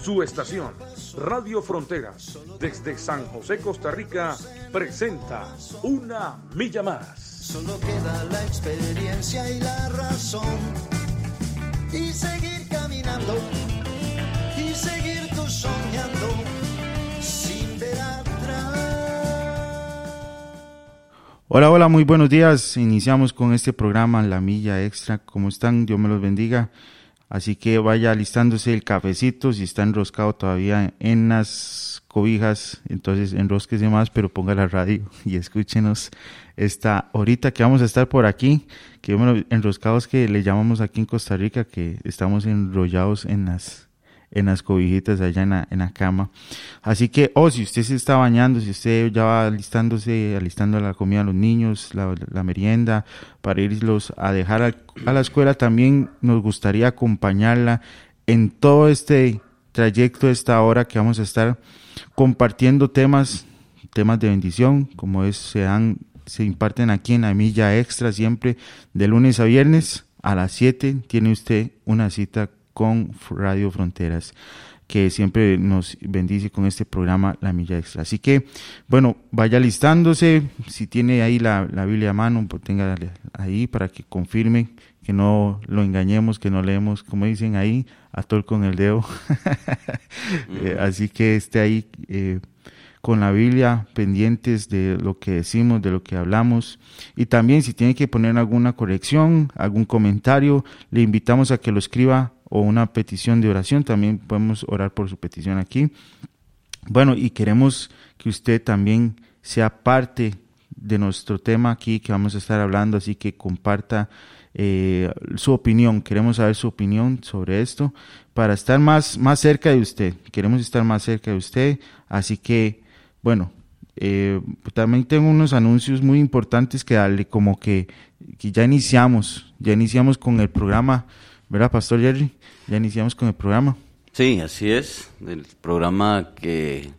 Su estación, Radio Fronteras, desde San José, Costa Rica, presenta Una Milla Más. Solo queda la experiencia y la razón. Y seguir caminando, y seguir tú soñando, sin ver atrás. Hola, hola, muy buenos días. Iniciamos con este programa La Milla Extra. ¿Cómo están? Dios me los bendiga. Así que vaya alistándose el cafecito, si está enroscado todavía en las cobijas, entonces enrosquese más, pero ponga la radio y escúchenos esta horita que vamos a estar por aquí, que bueno, enroscados que le llamamos aquí en Costa Rica, que estamos enrollados en las en las cobijitas allá en la, en la cama. Así que, oh, si usted se está bañando, si usted ya va alistándose, alistando la comida a los niños, la, la merienda, para irlos a dejar a, a la escuela, también nos gustaría acompañarla en todo este trayecto, esta hora que vamos a estar compartiendo temas, temas de bendición, como es, se se imparten aquí en la milla extra siempre, de lunes a viernes a las 7 tiene usted una cita con Radio Fronteras que siempre nos bendice con este programa La Milla Extra. Así que, bueno, vaya listándose, si tiene ahí la, la Biblia a mano, pues tenga ahí para que confirme que no lo engañemos, que no leemos, como dicen ahí, a tol con el dedo. eh, así que esté ahí eh, con la Biblia pendientes de lo que decimos, de lo que hablamos. Y también si tiene que poner alguna corrección, algún comentario, le invitamos a que lo escriba o una petición de oración, también podemos orar por su petición aquí. Bueno, y queremos que usted también sea parte de nuestro tema aquí que vamos a estar hablando, así que comparta eh, su opinión. Queremos saber su opinión sobre esto para estar más, más cerca de usted. Queremos estar más cerca de usted, así que, bueno, eh, también tengo unos anuncios muy importantes que darle, como que, que ya iniciamos, ya iniciamos con el programa ¿verdad, Pastor Jerry? Ya iniciamos con el programa. Sí, así es. El programa que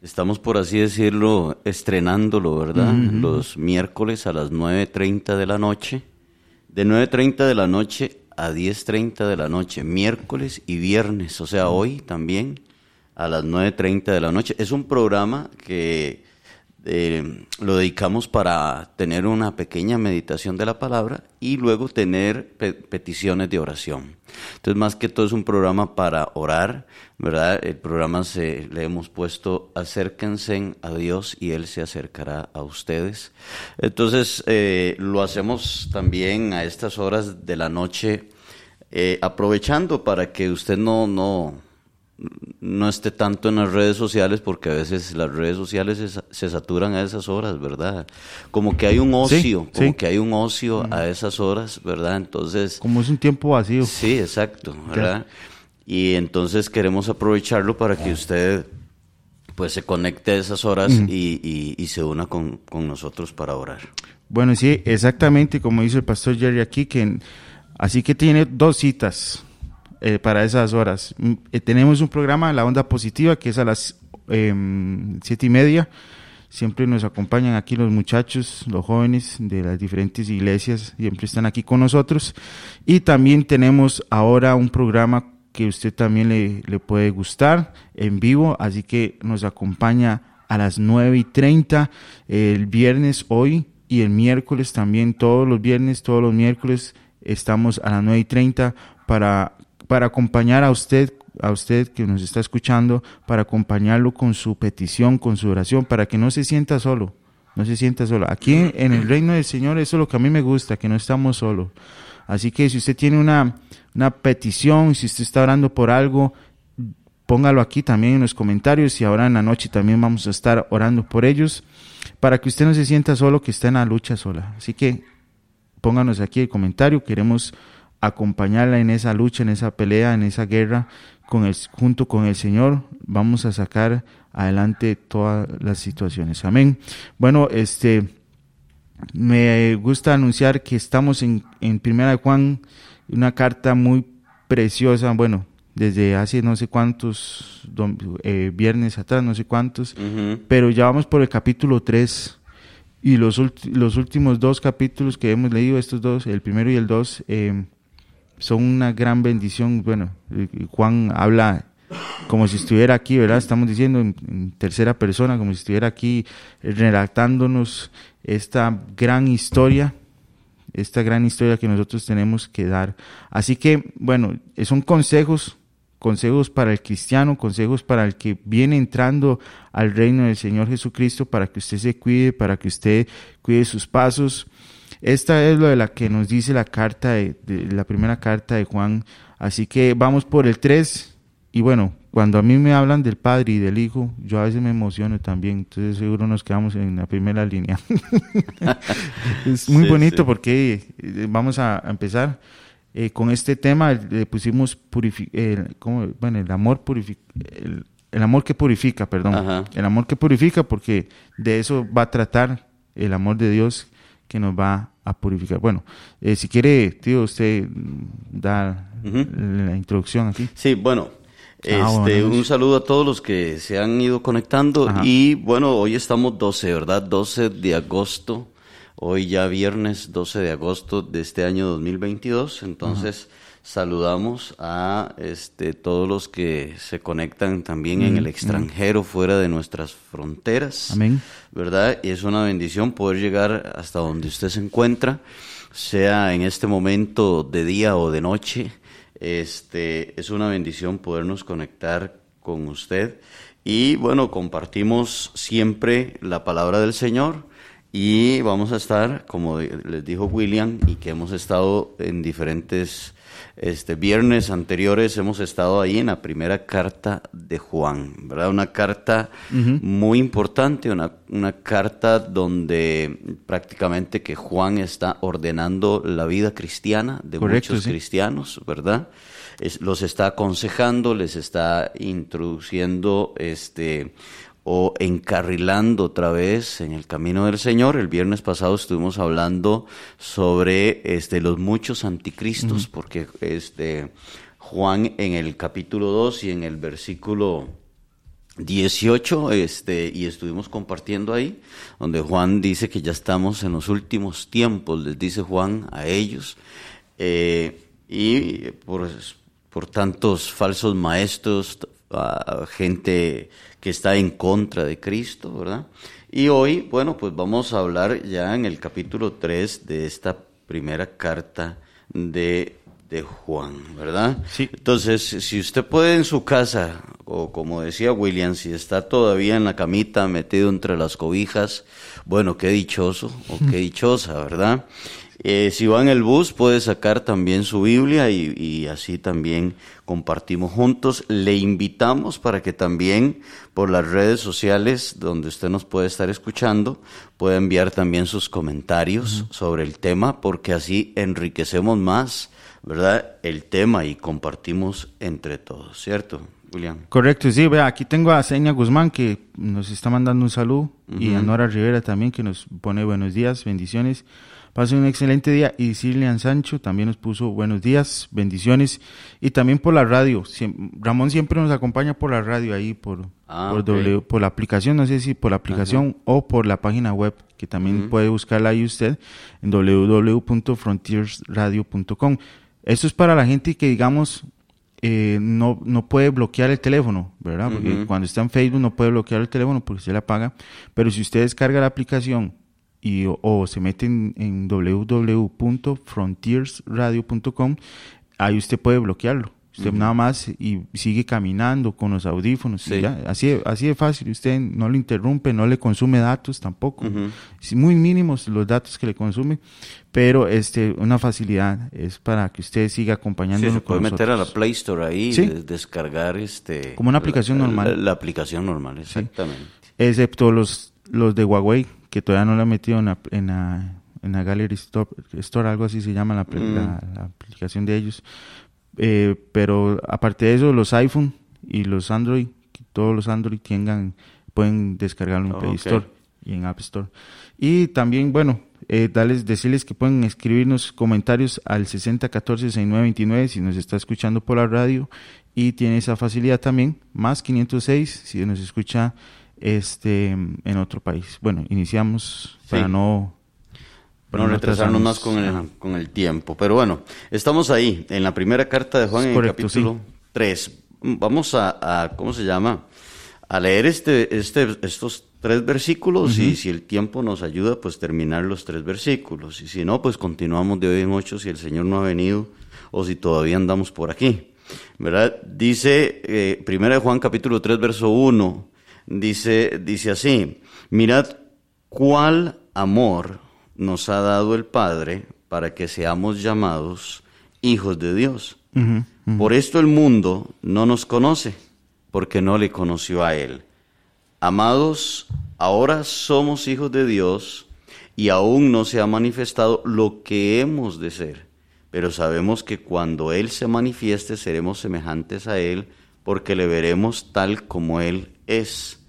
estamos, por así decirlo, estrenándolo, ¿verdad? Los miércoles a las 9.30 de la noche. De 9.30 de la noche a 10.30 de la noche, miércoles y viernes, o sea, hoy también a las 9.30 de la noche. Es un programa que eh, lo dedicamos para tener una pequeña meditación de la palabra y luego tener pe- peticiones de oración. Entonces, más que todo es un programa para orar, ¿verdad? El programa se, le hemos puesto acérquense a Dios y Él se acercará a ustedes. Entonces, eh, lo hacemos también a estas horas de la noche, eh, aprovechando para que usted no, no esté tanto en las redes sociales porque a veces las redes sociales se, sa- se saturan a esas horas, ¿verdad? Como que hay un Sí, ocio, como sí. que hay un ocio a esas horas, ¿verdad? Entonces, Como es un tiempo vacío. sí, exacto, ¿verdad? Y entonces queremos aprovecharlo para que usted pues se conecte a esas horas y, y- y se una con, con nosotros para orar. Bueno, sí, exactamente como dice el pastor Jerry aquí, que así que tiene dos citas eh, para esas horas. Mm, eh, tenemos un programa, La Onda Positiva, que es a las em, siete y media. Siempre nos acompañan aquí los muchachos, los jóvenes de las diferentes iglesias, siempre están aquí con nosotros. Y también tenemos ahora un programa que usted también le, puede gustar en vivo, así que nos acompaña a las 9 y 30 el viernes hoy y el miércoles también, todos los viernes, todos los miércoles estamos a las 9 y 30 para, para acompañar a usted, a usted que nos está escuchando, para acompañarlo con su petición, con su oración, para que no se sienta solo, no se sienta solo. Aquí en el reino del Señor, eso es lo que a mí me gusta, que no estamos solos. Así que si usted tiene una, una petición, si usted está orando por algo, póngalo aquí también en los comentarios y ahora en la noche también vamos a estar orando por ellos para que usted no se sienta solo, que está en la lucha sola. Así que pónganos aquí el comentario, queremos acompañarla en esa lucha, en esa pelea, en esa guerra con el, junto con el Señor. Vamos a sacar adelante todas las situaciones. Amén. Bueno, este me gusta anunciar que estamos en, en Primera de Juan, una carta muy preciosa, bueno, desde hace no sé cuántos eh, viernes atrás, no sé cuántos, pero ya vamos por el capítulo 3 y los, los últimos dos capítulos que hemos leído, estos dos, el primero y el dos, eh, son una gran bendición. Bueno, Juan habla como si estuviera aquí, ¿verdad? Estamos diciendo en, tercera persona, como si estuviera aquí redactándonos esta gran historia, esta gran historia que nosotros tenemos que dar. Así que, bueno, son consejos consejos para el cristiano, consejos para el que viene entrando al reino del Señor Jesucristo, para que usted se cuide, para que usted cuide sus pasos. Esta es lo de la que nos dice la carta de, la primera carta de Juan. Así que vamos por el 3. Y bueno, cuando a mí me hablan del Padre y del Hijo, yo a veces me emociono también. Entonces seguro nos quedamos en la primera línea. es muy bonito porque eh, vamos a empezar. Eh, con este tema le pusimos bueno, el amor purifica, el, amor que purifica, perdón, el amor que purifica porque de eso va a tratar el amor de Dios que nos va a purificar. Bueno, eh, si quiere, tío, usted da la introducción aquí. Sí, bueno, ah, este, un saludo a todos los que se han ido conectando y bueno, hoy estamos 12, ¿verdad? 12 de agosto Hoy ya viernes 12 de agosto de este año 2022, entonces saludamos a este, todos los que se conectan también en el extranjero, fuera de nuestras fronteras. Amén. ¿Verdad? Y es una bendición poder llegar hasta donde usted se encuentra, sea en este momento de día o de noche. Este, es una bendición podernos conectar con usted. Y bueno, compartimos siempre la palabra del Señor y vamos a estar, como les dijo William, y que hemos estado en diferentes este, viernes anteriores, hemos estado ahí en la primera carta de Juan, ¿verdad? Una carta muy importante, una, una carta donde prácticamente que Juan está ordenando la vida cristiana de muchos cristianos, ¿verdad? los está aconsejando, les está introduciendo este o encarrilando otra vez en el camino del Señor. El viernes pasado estuvimos hablando sobre este, los muchos anticristos, porque este, Juan en el capítulo 2 y en el versículo 18, este, y estuvimos compartiendo ahí, donde Juan dice que ya estamos en los últimos tiempos, les dice Juan a ellos, eh, y por, por tantos falsos maestros, gente que está en contra de Cristo, ¿verdad? Y hoy, bueno, pues vamos a hablar ya en el capítulo 3 de esta primera carta de, de Juan, ¿verdad? Sí. Entonces, si usted puede en su casa, o como decía William, si está todavía en la camita metido entre las cobijas, bueno, qué dichoso o qué dichosa, ¿verdad? Eh, si va en el bus puede sacar también su Biblia y, así también compartimos juntos. Le invitamos para que también por las redes sociales donde usted nos puede estar escuchando pueda enviar también sus comentarios sobre el tema porque así enriquecemos más, ¿verdad? El tema y compartimos entre todos, ¿cierto? Correcto, sí, vea, aquí tengo a Seña Guzmán que nos está mandando un saludo y a Nora Rivera también que nos pone buenos días, bendiciones. Pase un excelente día. Y Silian Sancho también nos puso buenos días, bendiciones. Y también por la radio. Ramón siempre nos acompaña por la radio ahí, por, ah, por, por la aplicación, no sé si por la aplicación o por la página web, que también puede buscarla ahí usted en www.frontiersradio.com. Esto es para la gente que, digamos, eh, no, no puede bloquear el teléfono, ¿verdad? Porque cuando está en Facebook no puede bloquear el teléfono porque se le apaga. Pero si usted descarga la aplicación y, o, se meten en www.frontiersradio.com, ahí usted puede bloquearlo. Usted nada más y sigue caminando con los audífonos. así, así de fácil. Usted no le interrumpe, no le consume datos tampoco. muy mínimos los datos que le consume, pero este, una facilidad es para que usted siga acompañándonos. se puede meter a la Play Store ahí, descargar este. Como una aplicación normal. La, aplicación normal, exactamente. Excepto los, los de Huawei que todavía no la he metido en la, en la, en la Gallery Store, algo así se llama la, mm. aplicación de ellos. Eh, pero aparte de eso, los iPhone y los Android, todos los Android tengan, pueden descargarlo en Play Store y en App Store. Y también, bueno, eh, darles, decirles que pueden escribirnos comentarios al 6014-6929 si nos está escuchando por la radio y tiene esa facilidad también, más 506 si nos escucha este en otro país. Bueno, iniciamos para no... Para no retrasarnos más con el, con el tiempo. Pero bueno, estamos ahí, en la primera carta de Juan, en el capítulo 3. Vamos a, a, ¿cómo se llama? A leer este, este, estos tres versículos y si el tiempo nos ayuda, pues terminar los tres versículos. Y si no, pues continuamos de hoy en ocho si el Señor no ha venido o si todavía andamos por aquí. ¿Verdad? Dice, eh, de Juan capítulo 3, verso 1, dice, dice así, mirad cuál amor nos ha dado el Padre para que seamos llamados hijos de Dios. Por esto el mundo no nos conoce, porque no le conoció a Él. Amados, ahora somos hijos de Dios y aún no se ha manifestado lo que hemos de ser, pero sabemos que cuando Él se manifieste seremos semejantes a Él porque le veremos tal como Él es.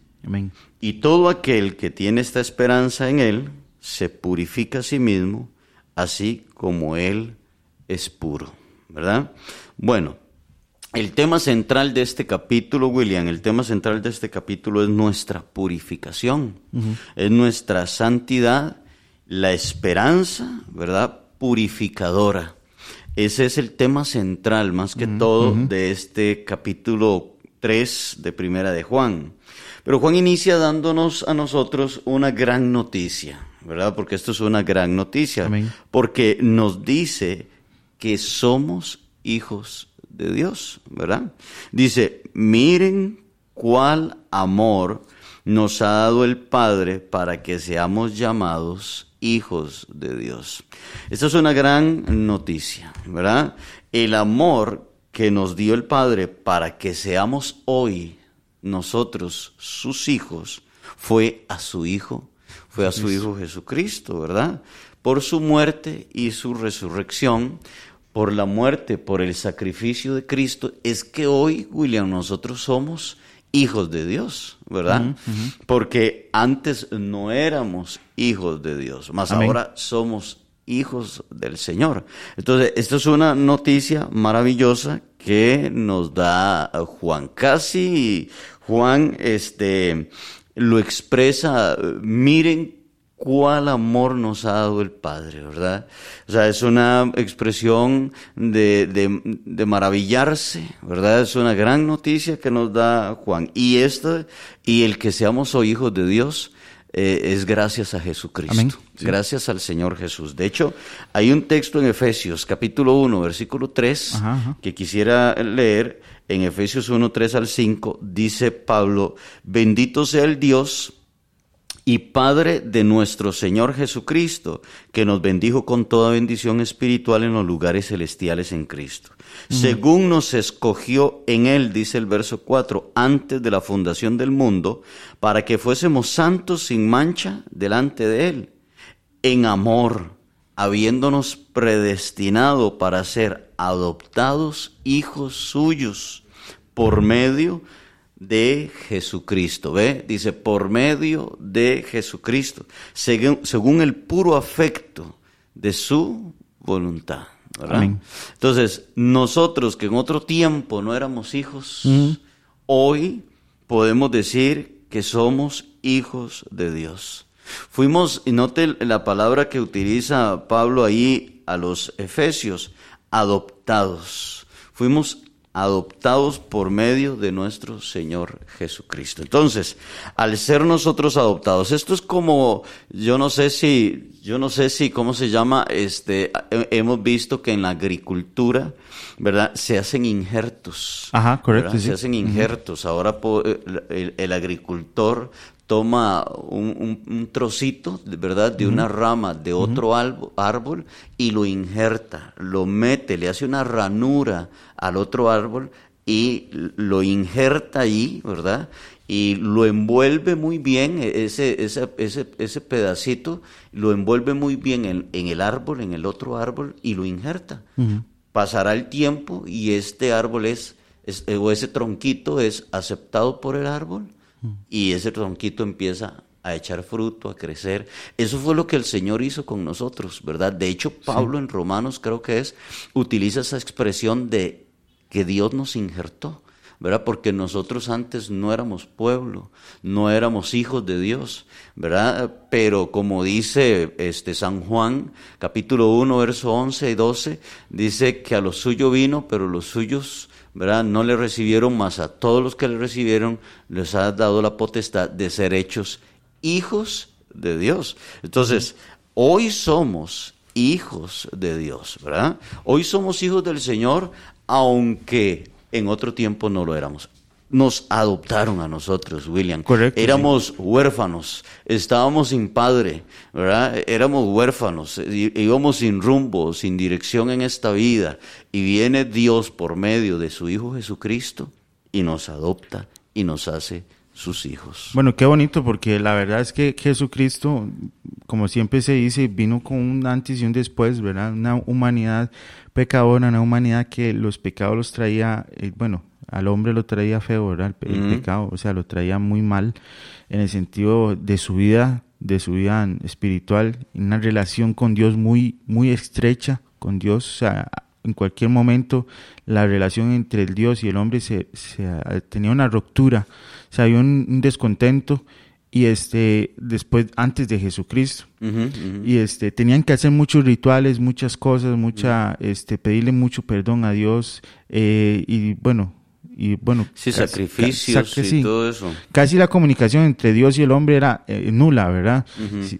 Y todo aquel que tiene esta esperanza en Él se purifica a sí mismo, así como Él es puro. ¿Verdad? Bueno, el tema central de este capítulo, William, el tema central de este capítulo es nuestra purificación, es nuestra santidad, la esperanza, ¿verdad? Purificadora. Ese es el tema central, más que todo, de este capítulo 3 de Primera de Juan. Pero Juan inicia dándonos a nosotros una gran noticia, ¿verdad? Porque esto es una gran noticia, porque nos dice que somos hijos de Dios, ¿verdad? Dice, miren cuál amor nos ha dado el Padre para que seamos llamados hijos de Dios. Esta es una gran noticia, ¿verdad? El amor que nos dio el Padre para que seamos hoy nosotros sus hijos fue a su Hijo, fue a su Hijo Jesucristo, ¿verdad? Por su muerte y su resurrección, por la muerte, por el sacrificio de Cristo, es que hoy, William, nosotros somos hijos de Dios, ¿verdad? Porque antes no éramos hijos de Dios, más ahora somos hijos del Señor. Entonces, esto es una noticia maravillosa que nos da Juan. Casi Juan este, lo expresa, miren cuál amor nos ha dado el Padre, ¿verdad? O sea, es una expresión de, de, maravillarse, ¿verdad? Es una gran noticia que nos da Juan. Y esto, y el que seamos hoy hijos de Dios, eh, es gracias a Jesucristo, gracias al Señor Jesús. De hecho, hay un texto en Efesios capítulo 1, versículo 3, que quisiera leer. En Efesios 1, 3 al 5, dice Pablo, bendito sea el Dios y Padre de nuestro Señor Jesucristo, que nos bendijo con toda bendición espiritual en los lugares celestiales en Cristo. Según nos escogió en Él, dice el verso 4, antes de la fundación del mundo, para que fuésemos santos sin mancha delante de Él, en amor, habiéndonos predestinado para ser adoptados hijos suyos por medio de Jesucristo. ¿Ve? Dice, por medio de Jesucristo, según, el puro afecto de su voluntad. Entonces, nosotros que en otro tiempo no éramos hijos, hoy podemos decir que somos hijos de Dios. Fuimos, y note la palabra que utiliza Pablo ahí a los Efesios, adoptados. Fuimos adoptados por medio de nuestro Señor Jesucristo. Entonces, al ser nosotros adoptados, esto es como, yo no sé si, yo no sé si, ¿cómo se llama? Este, hemos visto que en la agricultura, ¿verdad? Se hacen injertos. Ajá, correcto. Se hacen injertos. Ahora el, agricultor toma un, trocito, ¿verdad?, de una rama de otro árbol y lo injerta, lo mete, le hace una ranura al otro árbol y lo injerta ahí, ¿verdad? Y lo envuelve muy bien, e, ese, ese, ese, ese pedacito, lo envuelve muy bien en, el árbol, en el otro árbol, y lo injerta. Pasará el tiempo y este árbol es, o ese tronquito es aceptado por el árbol y ese tronquito empieza a echar fruto, a crecer. Eso fue lo que el Señor hizo con nosotros, ¿verdad? De hecho, Pablo en Romanos creo que es, utiliza esa expresión de que Dios nos injertó. ¿verdad? Porque nosotros antes no éramos pueblo, no éramos hijos de Dios, ¿verdad? Pero como dice este San Juan, capítulo 1, verso 11 y 12, dice que a lo suyo vino, pero los suyos, ¿verdad? No le recibieron, más a todos los que le recibieron les ha dado la potestad de ser hechos hijos de Dios. Entonces, hoy somos hijos de Dios, ¿verdad? Hoy somos hijos del Señor, aunque en otro tiempo no lo éramos. Nos adoptaron a nosotros, William. Correcto, Éramos huérfanos, estábamos sin padre, ¿verdad? Éramos huérfanos, íbamos sin rumbo, sin dirección en esta vida. Y viene Dios por medio de su Hijo Jesucristo y nos adopta y nos hace sus hijos. Bueno, qué bonito porque la verdad es que Jesucristo, como siempre se dice, vino con un antes y un después, ¿verdad? Una humanidad pecadora, una humanidad que los pecados los traía, eh, bueno, al hombre lo traía feo, ¿verdad? El, pecado, o sea, lo traía muy mal en el sentido de su vida, de su vida espiritual, una relación con Dios muy, muy estrecha con Dios, o sea, en cualquier momento la relación entre el Dios y el hombre se, se- tenía una ruptura, o sea, había un, un descontento y este después antes de Jesucristo. Y este tenían que hacer muchos rituales, muchas cosas, mucha este pedirle mucho perdón a Dios eh, y bueno y bueno Sí, casi- sacrificios ca- y sí. todo eso. Casi la comunicación entre Dios y el hombre era eh, nula, ¿verdad? Sí,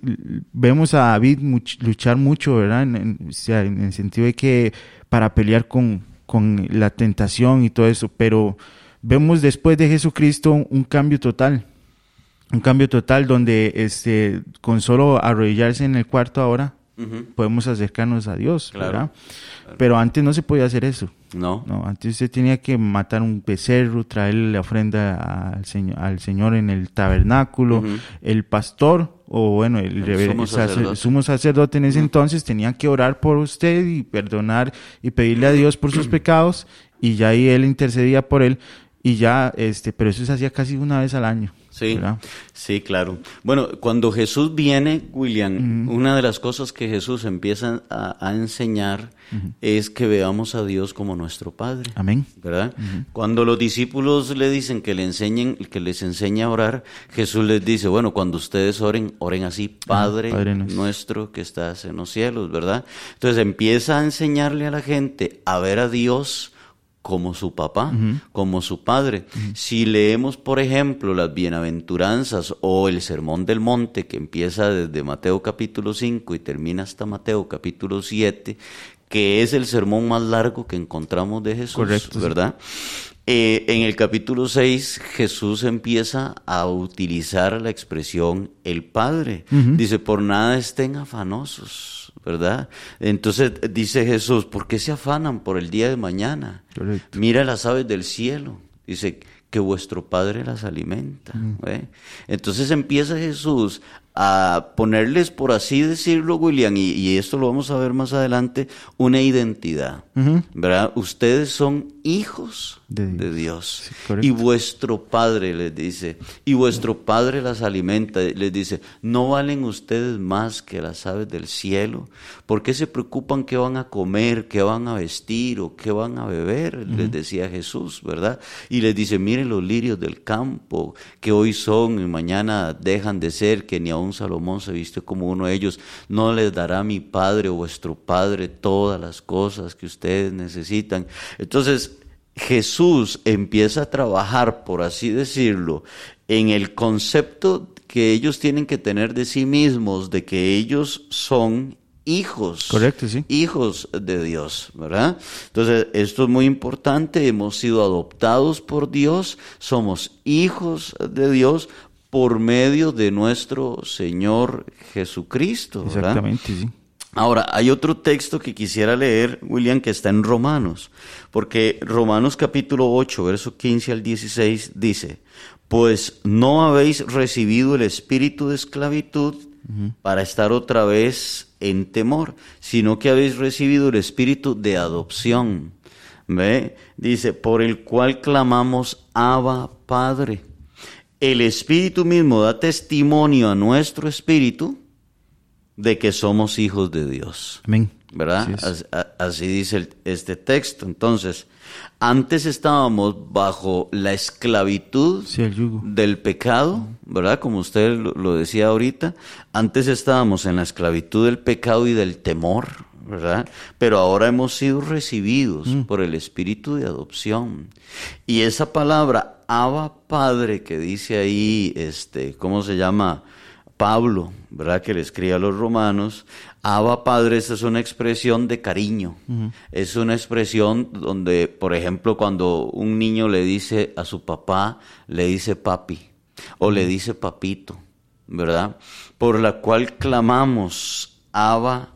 vemos a David much- luchar mucho, ¿verdad? En, en- o sea, en el sentido de que para pelear con, con la tentación y todo eso, pero vemos después de Jesucristo un, un cambio total, un cambio total donde este, con solo arrodillarse en el cuarto ahora Podemos acercarnos a Dios, Claro. ¿verdad? Pero antes no se podía hacer eso. No. No, antes usted tenía que matar un becerro, traerle la ofrenda al Señor, al Señor en el tabernáculo. El pastor, o bueno, el, El rever- sumo el sacerdote. sumo sacerdote en ese entonces tenía que orar por usted y perdonar y pedirle a Dios por sus pecados. Y ya ahí él intercedía por él. Y ya, este, pero eso se hacía casi una vez al año. Sí, ¿verdad? sí, claro. Bueno, cuando Jesús viene, William, una de las cosas que Jesús empieza a, a enseñar es que veamos a Dios como nuestro Padre. Amén. ¿verdad? Cuando los discípulos le dicen que le enseñen, que les enseñe a orar, Jesús les dice, bueno, cuando ustedes oren, oren así, Padre, Padre nuestro". nuestro que estás en los cielos, ¿verdad? Entonces empieza a enseñarle a la gente a ver a Dios como su papá, como su padre. Si leemos, por ejemplo, las bienaventuranzas o el sermón del monte que empieza desde Mateo capítulo 5 y termina hasta Mateo capítulo 7, que es el sermón más largo que encontramos de Jesús, Correcto, sí. ¿verdad? Eh, en el capítulo 6 Jesús empieza a utilizar la expresión el Padre. Dice, por nada estén afanosos, ¿verdad? Entonces dice Jesús, ¿por qué se afanan por el día de mañana? Correcto. Mira las aves del cielo. Dice que vuestro Padre las alimenta. ¿ve? Entonces empieza Jesús a ponerles, por así decirlo, William, y, y esto lo vamos a ver más adelante, una identidad. ¿Verdad? Ustedes son hijos De de Dios. Sí, y vuestro Padre les dice, y vuestro Padre las alimenta, les dice, ¿no valen ustedes más que las aves del cielo? ¿Por qué se preocupan qué van a comer, qué van a vestir o qué van a beber? Les decía Jesús, ¿verdad? Y les dice, miren los lirios del campo, que hoy son y mañana dejan de ser, que ni aun Salomón se viste como uno de ellos. ¿No les dará mi Padre o vuestro Padre todas las cosas que ustedes necesitan? Entonces, Jesús empieza a trabajar, por así decirlo, en el concepto que ellos tienen que tener de sí mismos, de que ellos son hijos. Correcto, sí. Hijos de Dios, ¿verdad? Entonces, esto es muy importante, hemos sido adoptados por Dios, somos hijos de Dios por medio de nuestro Señor Jesucristo, ¿verdad? Exactamente, sí. Ahora, hay otro texto que quisiera leer, William, que está en Romanos, porque Romanos capítulo 8, verso 15 al 16 dice, pues no habéis recibido el espíritu de esclavitud para estar otra vez en temor, sino que habéis recibido el espíritu de adopción. ¿Ve? Dice, por el cual clamamos, Abba, Padre. el Espíritu mismo da testimonio a nuestro espíritu de que somos hijos de Dios. Amén. ¿Verdad? Así dice el- este texto. Entonces, antes estábamos bajo la esclavitud Sí, del pecado, ¿verdad? Como usted lo, decía ahorita, antes estábamos en la esclavitud del pecado y del temor, ¿verdad? Pero ahora hemos sido recibidos por el espíritu de adopción. Y esa palabra, Abba Padre, que dice ahí, este, ¿cómo se llama? Pablo, ¿verdad? Que le escribe a los romanos, Abba Padre, esta es una expresión de cariño. Es una expresión donde, por ejemplo, cuando un niño le dice a su papá, le dice papi o le dice papito, ¿verdad? Por la cual clamamos, Abba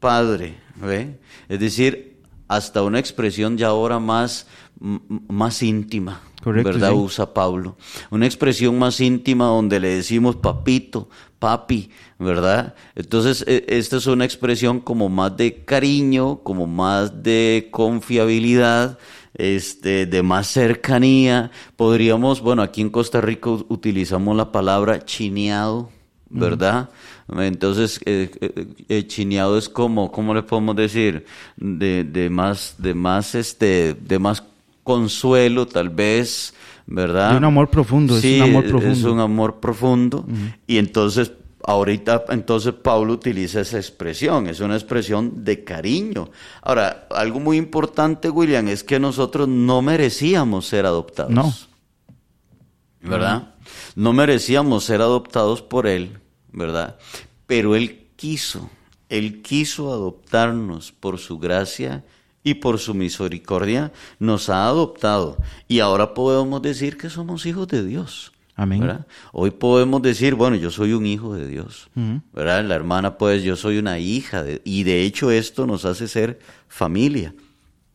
Padre, ¿ve? Es decir, hasta una expresión ya ahora más, más íntima, Correcto, ¿verdad? sí. Usa Pablo. Una expresión más íntima donde le decimos papito, papi, ¿verdad? Entonces, e- esta es una expresión como más de cariño, como más de confiabilidad, este, de más cercanía. Podríamos, bueno, aquí en Costa Rica utilizamos la palabra chineado, ¿verdad? Entonces, eh, eh, eh, chineado es como, ¿cómo le podemos decir? De, de más, de más, este, de más consuelo, tal vez, ¿verdad? De un amor profundo, es Sí, un amor es profundo. un amor profundo. Y entonces, ahorita, entonces Pablo utiliza esa expresión, es una expresión de cariño. Ahora, algo muy importante, William, es que nosotros no merecíamos ser adoptados. No. ¿Verdad? No merecíamos ser adoptados por Él, ¿verdad? Pero Él quiso, Él quiso adoptarnos por su gracia y por su misericordia, nos ha adoptado. Y ahora podemos decir que somos hijos de Dios. Amén. ¿verdad? Hoy podemos decir, bueno, yo soy un hijo de Dios, ¿verdad? La hermana, pues, yo soy una hija, de- y de hecho esto nos hace ser familia.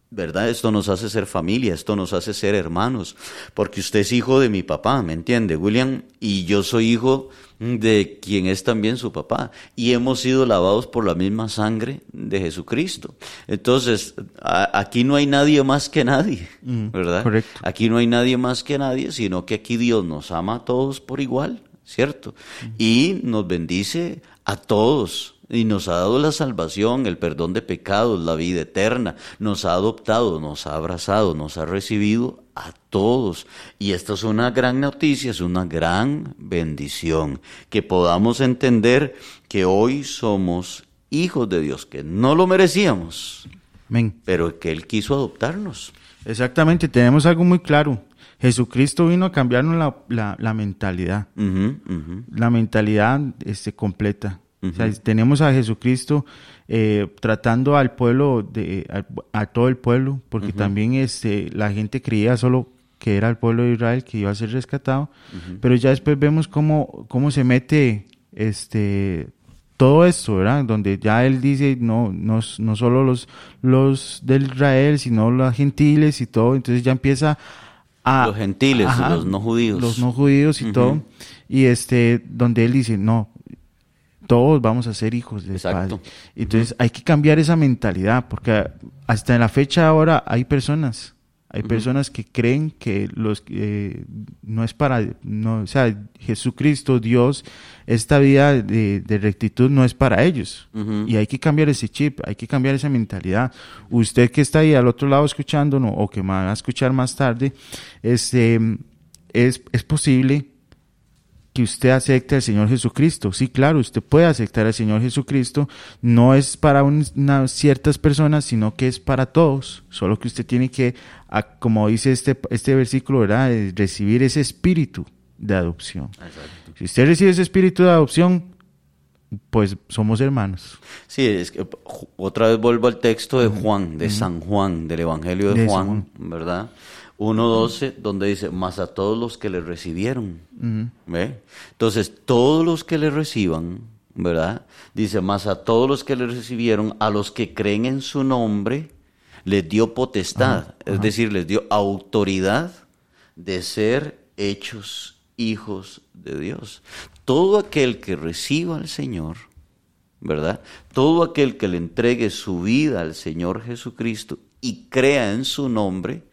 ¿Verdad? Esto nos hace ser familia, esto nos hace ser hermanos, porque usted es hijo de mi papá, ¿me entiende, William? Y yo soy hijo de quien es también su papá, y hemos sido lavados por la misma sangre de Jesucristo. Entonces, a- aquí no hay nadie más que nadie, ¿verdad? correcto. Aquí no hay nadie más que nadie, sino que aquí Dios nos ama a todos por igual, ¿cierto? Y nos bendice a todos. Y nos ha dado la salvación, el perdón de pecados, la vida eterna. Nos ha adoptado, nos ha abrazado, nos ha recibido a todos. Y esta es una gran noticia, es una gran bendición. Que podamos entender que hoy somos hijos de Dios, que no lo merecíamos, Amén. pero que Él quiso adoptarnos. Exactamente, tenemos algo muy claro. Jesucristo vino a cambiarnos la, la- la mentalidad, la mentalidad este, completa. O sea, tenemos a Jesucristo eh, tratando al pueblo, de, a, a todo el pueblo, porque también este, la gente creía solo que era el pueblo de Israel que iba a ser rescatado, pero ya después vemos cómo, cómo se mete este todo esto, ¿verdad? Donde ya él dice, no, no, no solo los, los del Israel, sino los gentiles y todo, entonces ya empieza a... Los gentiles, los no judíos. Los no judíos y todo, y este, donde él dice, no, todos vamos a ser hijos del Exacto. Padre. Entonces hay que cambiar esa mentalidad, porque hasta en la fecha ahora hay personas, hay personas que creen que los eh, no es para, no, o sea, Jesucristo, Dios, esta vida de, de rectitud no es para ellos. Y hay que cambiar ese chip, hay que cambiar esa mentalidad. Usted que está ahí al otro lado escuchándonos o que me va a escuchar más tarde, este, es, es posible que usted acepte al Señor Jesucristo. Sí, claro, usted puede aceptar al Señor Jesucristo. No es para un- unas ciertas personas, sino que es para todos. Solo que usted tiene que, como dice este, este versículo, ¿verdad? Eh, recibir ese espíritu de adopción. Si usted recibe ese espíritu de adopción, pues somos hermanos. Sí, es que otra vez vuelvo al texto de Juan, de San Juan, del Evangelio de, De San Juan, ¿verdad? 1.12, donde dice, más a todos los que le recibieron. ¿Ve? Entonces, todos los que le reciban, ¿verdad? Dice, más a todos los que le recibieron, a los que creen en su nombre, les dio potestad, es decir, les dio autoridad de ser hechos hijos de Dios. Todo aquel que reciba al Señor, ¿verdad? Todo aquel que le entregue su vida al Señor Jesucristo y crea en su nombre,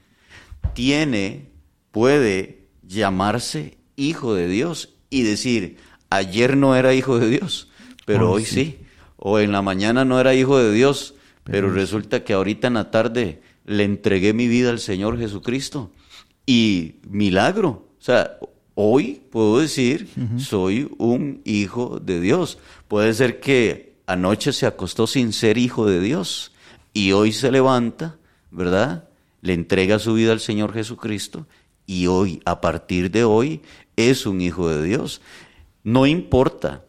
tiene, puede llamarse hijo de Dios y decir, ayer no era hijo de Dios, pero Oh, hoy sí. sí. O en la mañana no era hijo de Dios, pero resulta que ahorita en la tarde le entregué mi vida al Señor Jesucristo. Y milagro. O sea, hoy puedo decir, soy un hijo de Dios. Puede ser que anoche se acostó sin ser hijo de Dios y hoy se levanta, ¿verdad? Le entrega su vida al Señor Jesucristo y hoy, a partir de hoy, es un hijo de Dios. No importa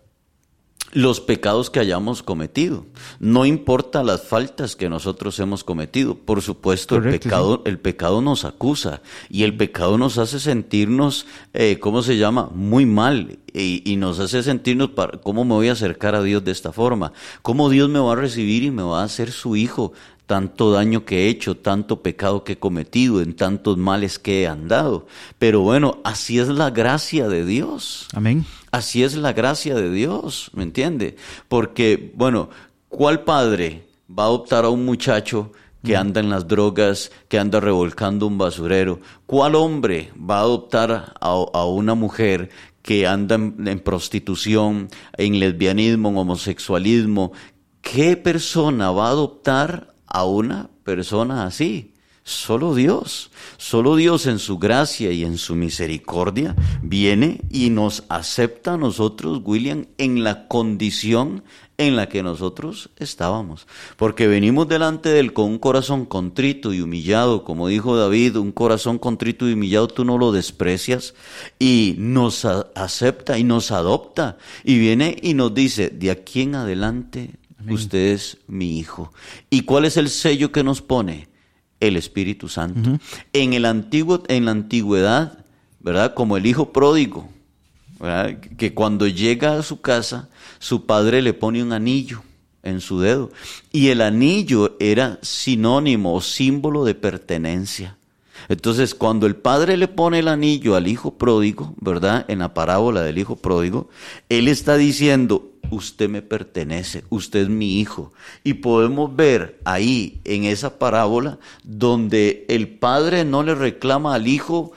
los pecados que hayamos cometido. No importa las faltas que nosotros hemos cometido. Por supuesto, el pecado, el pecado nos acusa y el pecado nos hace sentirnos, eh, ¿cómo se llama? Muy mal y, y nos hace sentirnos, para, ¿cómo me voy a acercar a Dios de esta forma? ¿Cómo Dios me va a recibir y me va a hacer su hijo? Tanto daño que he hecho, tanto pecado que he cometido, en tantos males que he andado. Pero bueno, así es la gracia de Dios. Amén. Así es la gracia de Dios, ¿me entiende? Porque, bueno, ¿cuál padre va a adoptar a un muchacho que anda en las drogas, que anda revolcando un basurero? ¿Cuál hombre va a adoptar a, a una mujer que anda en, en prostitución, en lesbianismo, en homosexualismo? ¿Qué persona va a adoptar a una persona así? Solo Dios, solo Dios en su gracia y en su misericordia viene y nos acepta a nosotros, William, en la condición en la que nosotros estábamos. Porque venimos delante de Él con un corazón contrito y humillado, como dijo David, un corazón contrito y humillado tú no lo desprecias y nos acepta y nos adopta y viene y nos dice, de aquí en adelante usted es mi hijo. ¿Y cuál es el sello que nos pone? el Espíritu Santo. En el antiguo, en la antigüedad, ¿verdad? Como el hijo pródigo, ¿verdad? Que cuando llega a su casa, su padre le pone un anillo en su dedo. Y el anillo era sinónimo o símbolo de pertenencia. Entonces, cuando el padre le pone el anillo al hijo pródigo, ¿verdad? En la parábola del hijo pródigo, él está diciendo, usted me pertenece, usted es mi hijo. Y podemos ver ahí, en esa parábola, donde el padre no le reclama al hijo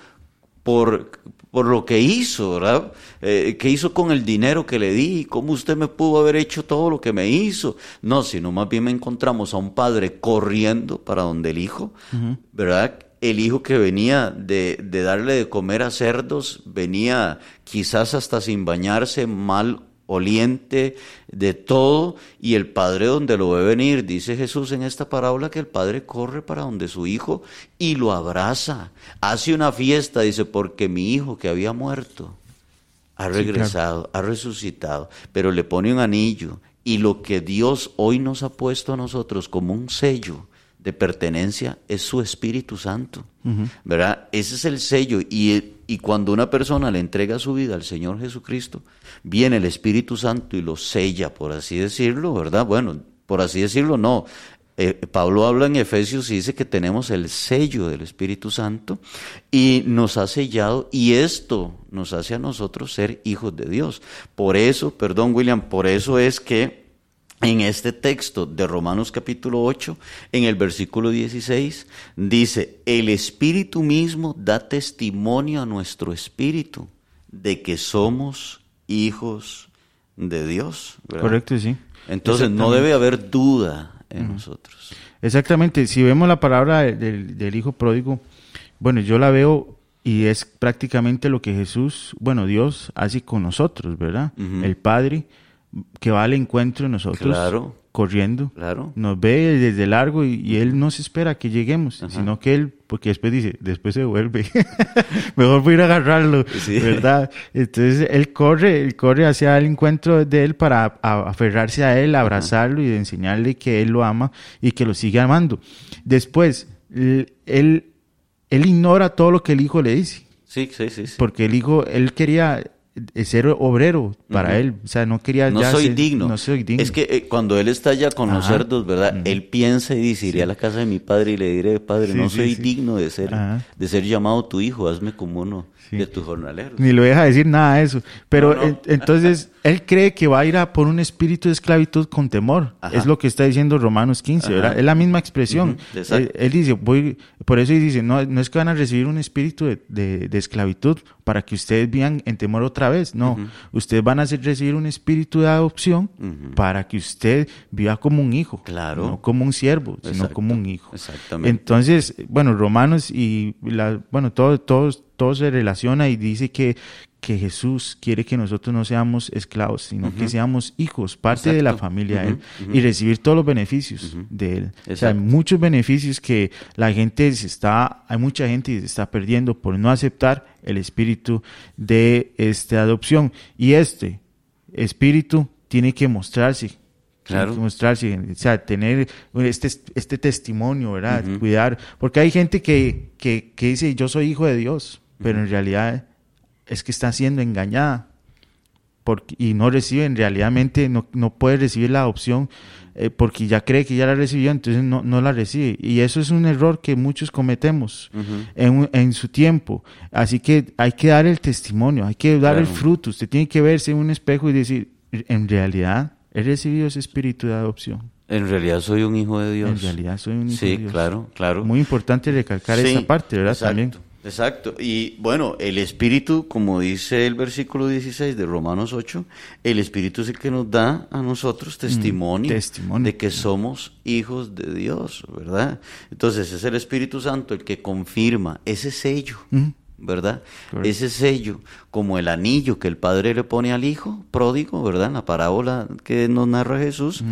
por, por lo que hizo, ¿verdad? Eh, ¿Qué hizo con el dinero que le di? ¿Cómo usted me pudo haber hecho todo lo que me hizo? No, sino más bien me encontramos a un padre corriendo para donde el hijo, ¿verdad? El hijo que venía de, de darle de comer a cerdos, venía quizás hasta sin bañarse, mal oliente, de todo, y el padre donde lo ve venir, dice Jesús en esta parábola que el padre corre para donde su hijo y lo abraza, hace una fiesta, dice, porque mi hijo que había muerto ha regresado, ha resucitado, pero le pone un anillo, y lo que Dios hoy nos ha puesto a nosotros como un sello de pertenencia es su Espíritu Santo, ¿verdad? Ese es el sello y, y cuando una persona le entrega su vida al Señor Jesucristo, viene el Espíritu Santo y lo sella, por así decirlo, ¿verdad? Bueno, por así decirlo, no. Eh, Pablo habla en Efesios y dice que tenemos el sello del Espíritu Santo y nos ha sellado y esto nos hace a nosotros ser hijos de Dios. Por eso, perdón William, por eso es que en este texto de Romanos capítulo 8, en el versículo 16, dice, el Espíritu mismo da testimonio a nuestro Espíritu de que somos hijos de Dios. ¿verdad? Correcto, sí. Entonces no debe haber duda en nosotros. Exactamente, si vemos la palabra de- del, del hijo pródigo, bueno, yo la veo y es prácticamente lo que Jesús, bueno, Dios hace con nosotros, ¿verdad? El Padre que va al encuentro de nosotros, Claro. corriendo, Claro. nos ve desde largo y, y Él no se espera que lleguemos, Ajá. sino que Él, porque después dice, después se vuelve, mejor voy a ir a agarrarlo, Sí. ¿verdad? Entonces Él corre, él corre hacia el encuentro de Él para a- aferrarse a Él, abrazarlo y enseñarle que Él lo ama y que lo sigue amando. Después, Él, él ignora todo lo que el Hijo le dice Sí, sí, sí. sí. porque el hijo, él quería ser obrero para él, o sea, no quería No ya soy ser- digno. no soy digno. Es que eh, cuando él está ya con los cerdos, ¿verdad? Él piensa y dice, iré a la casa de mi padre y le diré, padre, Sí, no sí, soy digno de ser, Ajá. de ser llamado tu hijo, hazme como uno Sí. de tus jornaleros. Ni lo deja decir nada de eso. Pero No, no. en- entonces él cree que va a ir a por un espíritu de esclavitud con temor. Ajá. Es lo que está diciendo Romanos 15, Ajá. ¿verdad? Es la misma expresión. Exacto. él, él dice, voy, por eso dice, no, no es que van a recibir un espíritu de, de- de esclavitud para que ustedes vivan en temor otra vez. No, ustedes van a hacer, recibir un espíritu de adopción para que usted viva como un hijo. Claro. No como un siervo, sino como un hijo. Exactamente. Entonces, bueno, Romanos y la, bueno, todo, todo, todo se relaciona y dice que, que Jesús quiere que nosotros no seamos esclavos, sino que seamos hijos, parte de la familia de Él, y recibir todos los beneficios de Él. O sea, hay muchos beneficios que la gente se está, hay mucha gente que se está perdiendo por no aceptar el espíritu de esta adopción. Y este espíritu tiene que mostrarse. Claro. Mostrarse, o sea, tener este, este testimonio, ¿verdad? Cuidar. Porque hay gente que, que, que dice, yo soy hijo de Dios, pero en realidad es que está siendo engañada porque, y no recibe, en realidadmente no, no puede recibir la adopción eh, porque ya cree que ya la recibió, entonces no, no la recibe. Y eso es un error que muchos cometemos en, en su tiempo. Así que hay que dar el testimonio, hay que dar el fruto. Usted tiene que verse en un espejo y decir, en realidad he recibido ese espíritu de adopción. En realidad soy un hijo de Dios. En realidad soy un hijo Sí, de Dios. claro, claro. Muy importante recalcar Sí, esa parte, ¿verdad? Exacto, También. Exacto. Y bueno, el Espíritu, como dice el versículo 16 de Romanos 8, el Espíritu es el que nos da a nosotros testimonio, Mm, testimonio. de que somos hijos de Dios, ¿verdad? Entonces es el Espíritu Santo el que confirma ese sello. Mm. ¿Verdad? Correcto. Ese sello, como el anillo que el padre le pone al hijo pródigo, ¿verdad? En la parábola que nos narra Jesús,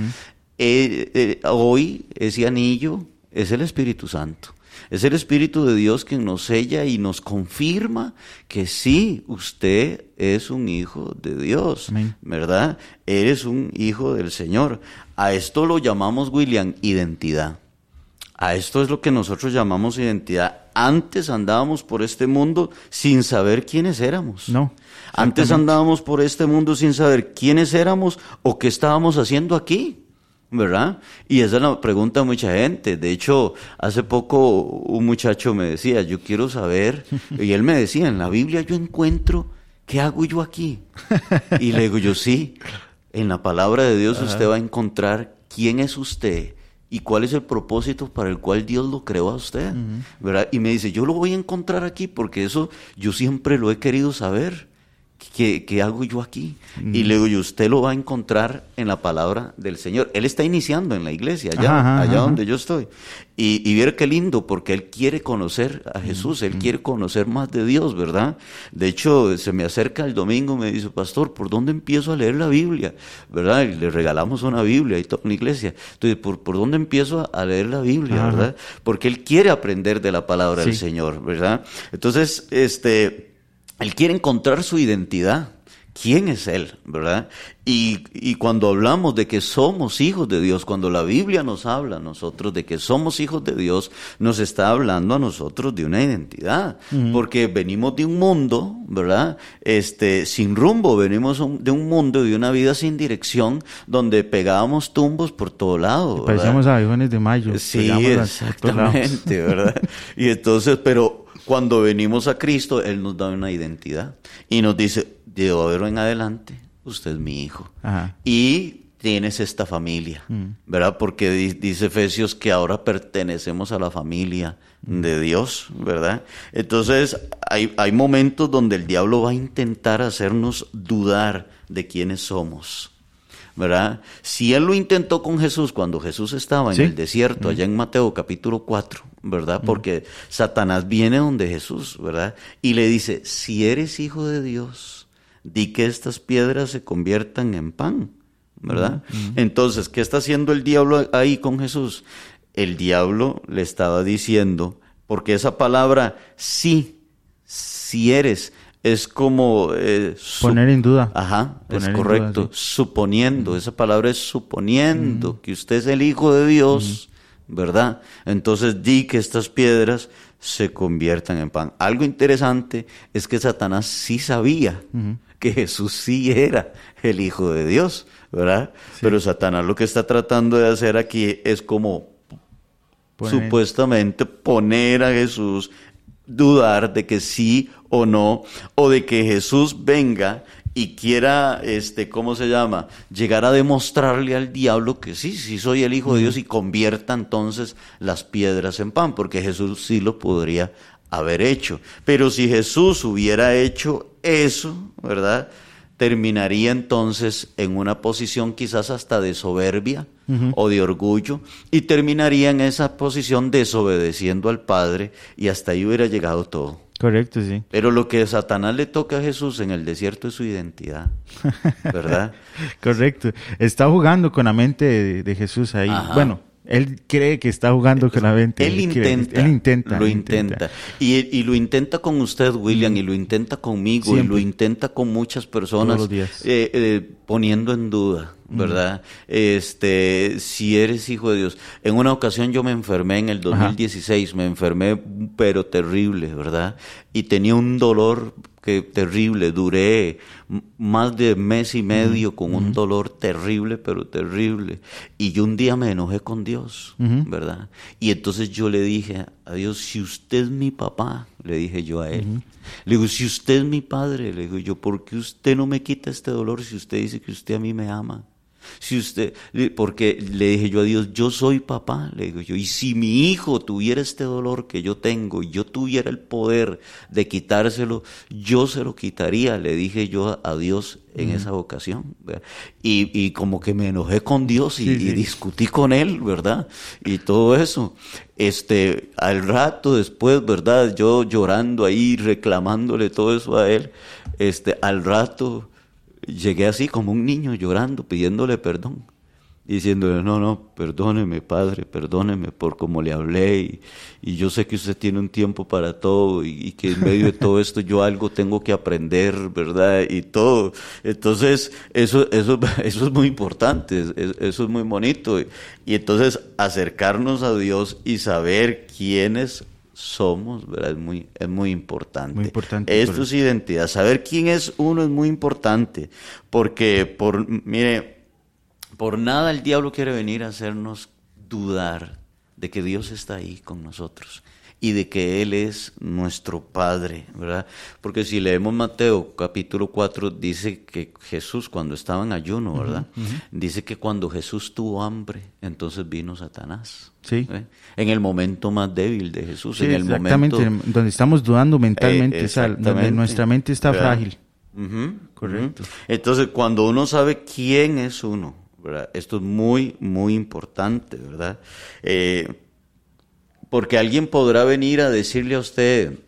eh, eh, hoy ese anillo es el Espíritu Santo. Es el Espíritu de Dios quien nos sella y nos confirma que sí, usted es un hijo de Dios, Amén. ¿verdad? Eres un hijo del Señor. A esto lo llamamos, William, identidad. A esto es lo que nosotros llamamos identidad. Antes andábamos por este mundo sin saber quiénes éramos. No, Antes andábamos por este mundo sin saber quiénes éramos o qué estábamos haciendo aquí. ¿Verdad? Y esa es la pregunta de mucha gente. De hecho, hace poco un muchacho me decía, yo quiero saber, y él me decía, en la Biblia yo encuentro, ¿qué hago yo aquí? Y le digo yo, sí, en la palabra de Dios usted va a encontrar quién es usted y cuál es el propósito para el cual Dios lo creó a usted, ¿verdad? Y me dice, yo lo voy a encontrar aquí porque eso yo siempre lo he querido saber. ¿Qué, qué hago yo aquí? Y le digo, y usted lo va a encontrar en la palabra del Señor. Él está iniciando en la iglesia, allá, Ajá, allá ajá. donde yo estoy. Y, y viera qué lindo, porque él quiere conocer a Jesús, él quiere conocer más de Dios, ¿verdad? De hecho, se me acerca el domingo, me dice, pastor, ¿por dónde empiezo a leer la Biblia? ¿Verdad? Y le regalamos una Biblia y todo en la iglesia. Entonces, ¿por, por dónde empiezo a, leer la Biblia, Ajá. verdad? Porque él quiere aprender de la palabra del. Señor, ¿verdad? Entonces, este, él quiere encontrar su identidad. ¿Quién es Él? ¿Verdad? Y, y cuando hablamos de que somos hijos de Dios, cuando la Biblia nos habla a nosotros de que somos hijos de Dios, nos está hablando a nosotros de una identidad. Porque venimos de un mundo, ¿verdad? Este, sin rumbo, venimos de un mundo, de una vida sin dirección, donde pegábamos tumbos por todo lado. Parecíamos abejones de mayo. Sí, a- exactamente, ¿verdad? Y entonces, pero cuando venimos a Cristo, Él nos da una identidad y nos dice, de ahora en adelante, usted es mi hijo. Ajá. Y tienes esta familia, ¿verdad? Porque di- dice Efesios que ahora pertenecemos a la familia de Dios, ¿verdad? Entonces, hay, hay momentos donde el diablo va a intentar hacernos dudar de quiénes somos. ¿Verdad? Si él lo intentó con Jesús cuando Jesús estaba en Sí. el desierto, allá en Mateo capítulo 4, ¿verdad? Porque Satanás viene donde Jesús, ¿verdad? Y le dice, si eres hijo de Dios, di que estas piedras se conviertan en pan, ¿verdad? Entonces, ¿qué está haciendo el diablo ahí con Jesús? El diablo le estaba diciendo, porque esa palabra, sí, si eres, es como... eh, Poner en duda. Ajá, Poner es duda, correcto. sí. Suponiendo, esa palabra es suponiendo que usted es el Hijo de Dios, ¿verdad? Entonces di que estas piedras se conviertan en pan. Algo interesante es que Satanás sí sabía que Jesús sí era el Hijo de Dios, ¿verdad? Pero Satanás lo que está tratando de hacer aquí es como Poner- supuestamente poner a Jesús, dudar de que sí o no, o de que Jesús venga y quiera, este, ¿cómo se llama? Llegar a demostrarle al diablo que sí, sí soy el Hijo de Dios y convierta entonces las piedras en pan, porque Jesús sí lo podría haber hecho. Pero si Jesús hubiera hecho eso, ¿verdad? Terminaría entonces en una posición quizás hasta de soberbia o de orgullo y terminaría en esa posición desobedeciendo al Padre y hasta ahí hubiera llegado todo. Correcto, sí. Pero lo que Satanás le toca a Jesús en el desierto es su identidad, ¿verdad? Correcto. Está jugando con la mente de, Jesús ahí. Bueno, él cree que está jugando con la mente. Él, intenta. Él intenta. Lo intenta. Y, lo intenta con usted, William, mm. y lo intenta conmigo, y lo intenta con muchas personas. Eh, eh, poniendo en duda, ¿verdad? Este, si eres hijo de Dios. En una ocasión yo me enfermé en el 2016, me enfermé, pero terrible, ¿verdad? Y tenía un dolor que terrible, duré más de mes y medio con un dolor terrible, pero terrible. Y yo un día me enojé con Dios, ¿verdad? Y entonces yo le dije a Dios, si usted es mi papá, le dije yo a él, le digo, si usted es mi padre, le digo yo, ¿por qué usted no me quita este dolor si usted dice que usted a mí me ama? Si usted, porque le dije yo a Dios, yo soy papá, le digo yo, y si mi hijo tuviera este dolor que yo tengo y yo tuviera el poder de quitárselo, yo se lo quitaría, le dije yo a Dios en esa ocasión. Y, y, como que me enojé con Dios y, discutí con él, ¿verdad? Y todo eso. Este, al rato después, ¿verdad? Yo llorando ahí, reclamándole todo eso a él, este, al rato llegué así como un niño llorando, pidiéndole perdón, diciéndole, no, no, perdóneme, Padre, perdóneme por cómo le hablé, y, yo sé que usted tiene un tiempo para todo, y, que en medio de todo esto yo algo tengo que aprender, ¿verdad? Y todo. Entonces, eso, eso, eso es muy importante, eso es muy bonito. Y entonces, acercarnos a Dios y saber quiénes somos, ¿verdad? Es muy, es muy importante. Muy importante. Esto es identidad. Saber quién es uno es muy importante, porque, por, mire, por nada el diablo quiere venir a hacernos dudar de que Dios está ahí con nosotros y de que Él es nuestro Padre, ¿verdad? Porque si leemos Mateo capítulo 4, dice que Jesús cuando estaba en ayuno, ¿verdad? Dice que cuando Jesús tuvo hambre, entonces vino Satanás. Sí. ¿eh? En el momento más débil de Jesús, en el exactamente, donde estamos dudando mentalmente, eh, donde nuestra mente está frágil. Correcto. Entonces, cuando uno sabe quién es uno, ¿verdad? Esto es muy, muy importante, ¿verdad? Eh, porque alguien podrá venir a decirle a usted,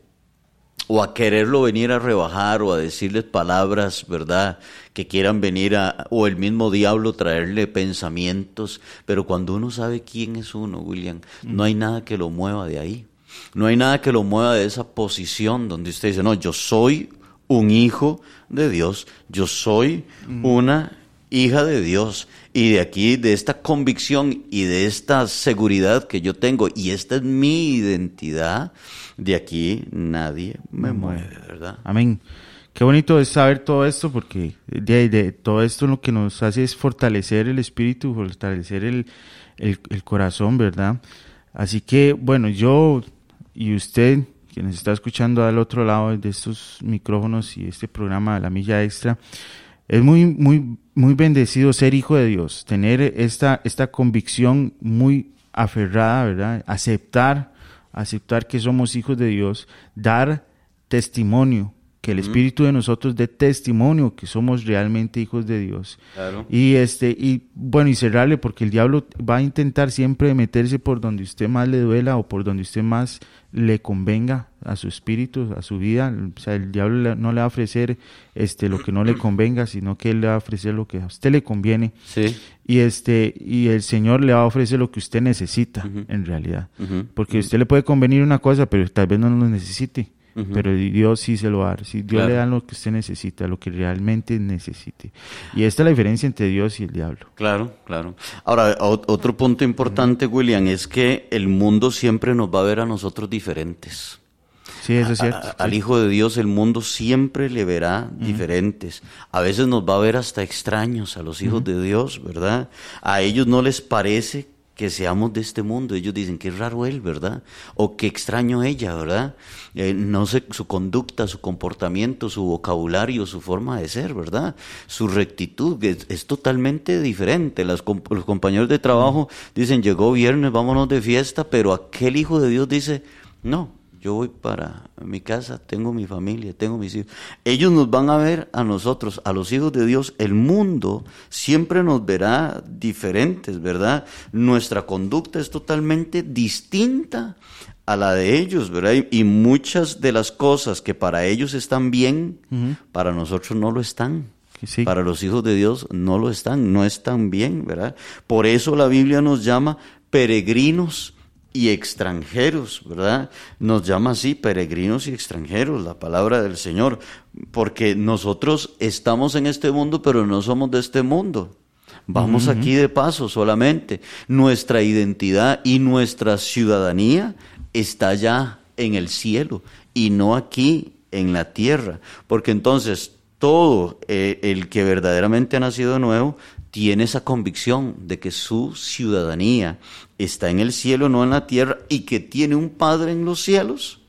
o a quererlo venir a rebajar, o a decirle palabras, ¿verdad? Que quieran venir a, o el mismo diablo traerle pensamientos, pero cuando uno sabe quién es uno, William, no hay nada que lo mueva de ahí. No hay nada que lo mueva de esa posición donde usted dice, no, yo soy un hijo de Dios, yo soy una hija de Dios. Y de aquí, de esta convicción y de esta seguridad que yo tengo, y esta es mi identidad, de aquí nadie me mueve, ¿verdad? Amén. Qué bonito es saber todo esto, porque de, de, todo esto lo que nos hace es fortalecer el espíritu, fortalecer el, el, el corazón, ¿verdad? Así que, bueno, yo y usted, quien está escuchando al otro lado de estos micrófonos y este programa de la milla extra, es muy, muy, muy bendecido ser hijo de Dios, tener esta, esta convicción muy aferrada, ¿verdad? Aceptar, aceptar que somos hijos de Dios, dar testimonio, que el Espíritu de nosotros dé testimonio que somos realmente hijos de Dios. Y este, y bueno, y cerrarle, porque el diablo va a intentar siempre meterse por donde usted más le duela o por donde usted más le convenga a su espíritu, a su vida. O sea, el diablo no le va a ofrecer este, lo que no le convenga, sino que él le va a ofrecer lo que a usted le conviene. Sí. Y, este, y el Señor le va a ofrecer lo que usted necesita, en realidad. Porque a usted le puede convenir una cosa, pero tal vez no lo necesite. Pero Dios sí se lo va a dar. Dios le da lo que usted necesita, lo que realmente necesite. Y esta es la diferencia entre Dios y el diablo. Claro, claro. Ahora, otro punto importante, William, es que el mundo siempre nos va a ver a nosotros diferentes. Sí, eso es cierto. al Hijo de Dios el mundo siempre le verá diferentes. A veces nos va a ver hasta extraños a los hijos de Dios, ¿verdad? A ellos no les parece que seamos de este mundo. Ellos dicen, qué raro él, ¿verdad? O qué extraño ella, ¿verdad? Eh, no sé, su conducta, su comportamiento, su vocabulario, su forma de ser, ¿verdad? Su rectitud es, totalmente diferente. Las, los compañeros de trabajo dicen, llegó viernes, vámonos de fiesta, pero aquel hijo de Dios dice, no, yo voy para mi casa, tengo mi familia, tengo mis hijos. Ellos nos van a ver a nosotros, a los hijos de Dios. El mundo siempre nos verá diferentes, ¿verdad? Nuestra conducta es totalmente distinta a la de ellos, ¿verdad? Y, muchas de las cosas que para ellos están bien, para nosotros no lo están. Para los hijos de Dios no lo están, no están bien, ¿verdad? Por eso la Biblia nos llama peregrinos y extranjeros, ¿verdad? Nos llama así, peregrinos y extranjeros, la palabra del Señor, porque nosotros estamos en este mundo, pero no somos de este mundo. Vamos aquí de paso solamente. Nuestra identidad y nuestra ciudadanía está ya en el cielo y no aquí en la tierra, porque entonces todo eh, el que verdaderamente ha nacido de nuevo tiene esa convicción de que su ciudadanía está en el cielo, no en la tierra, y que tiene un Padre en los cielos,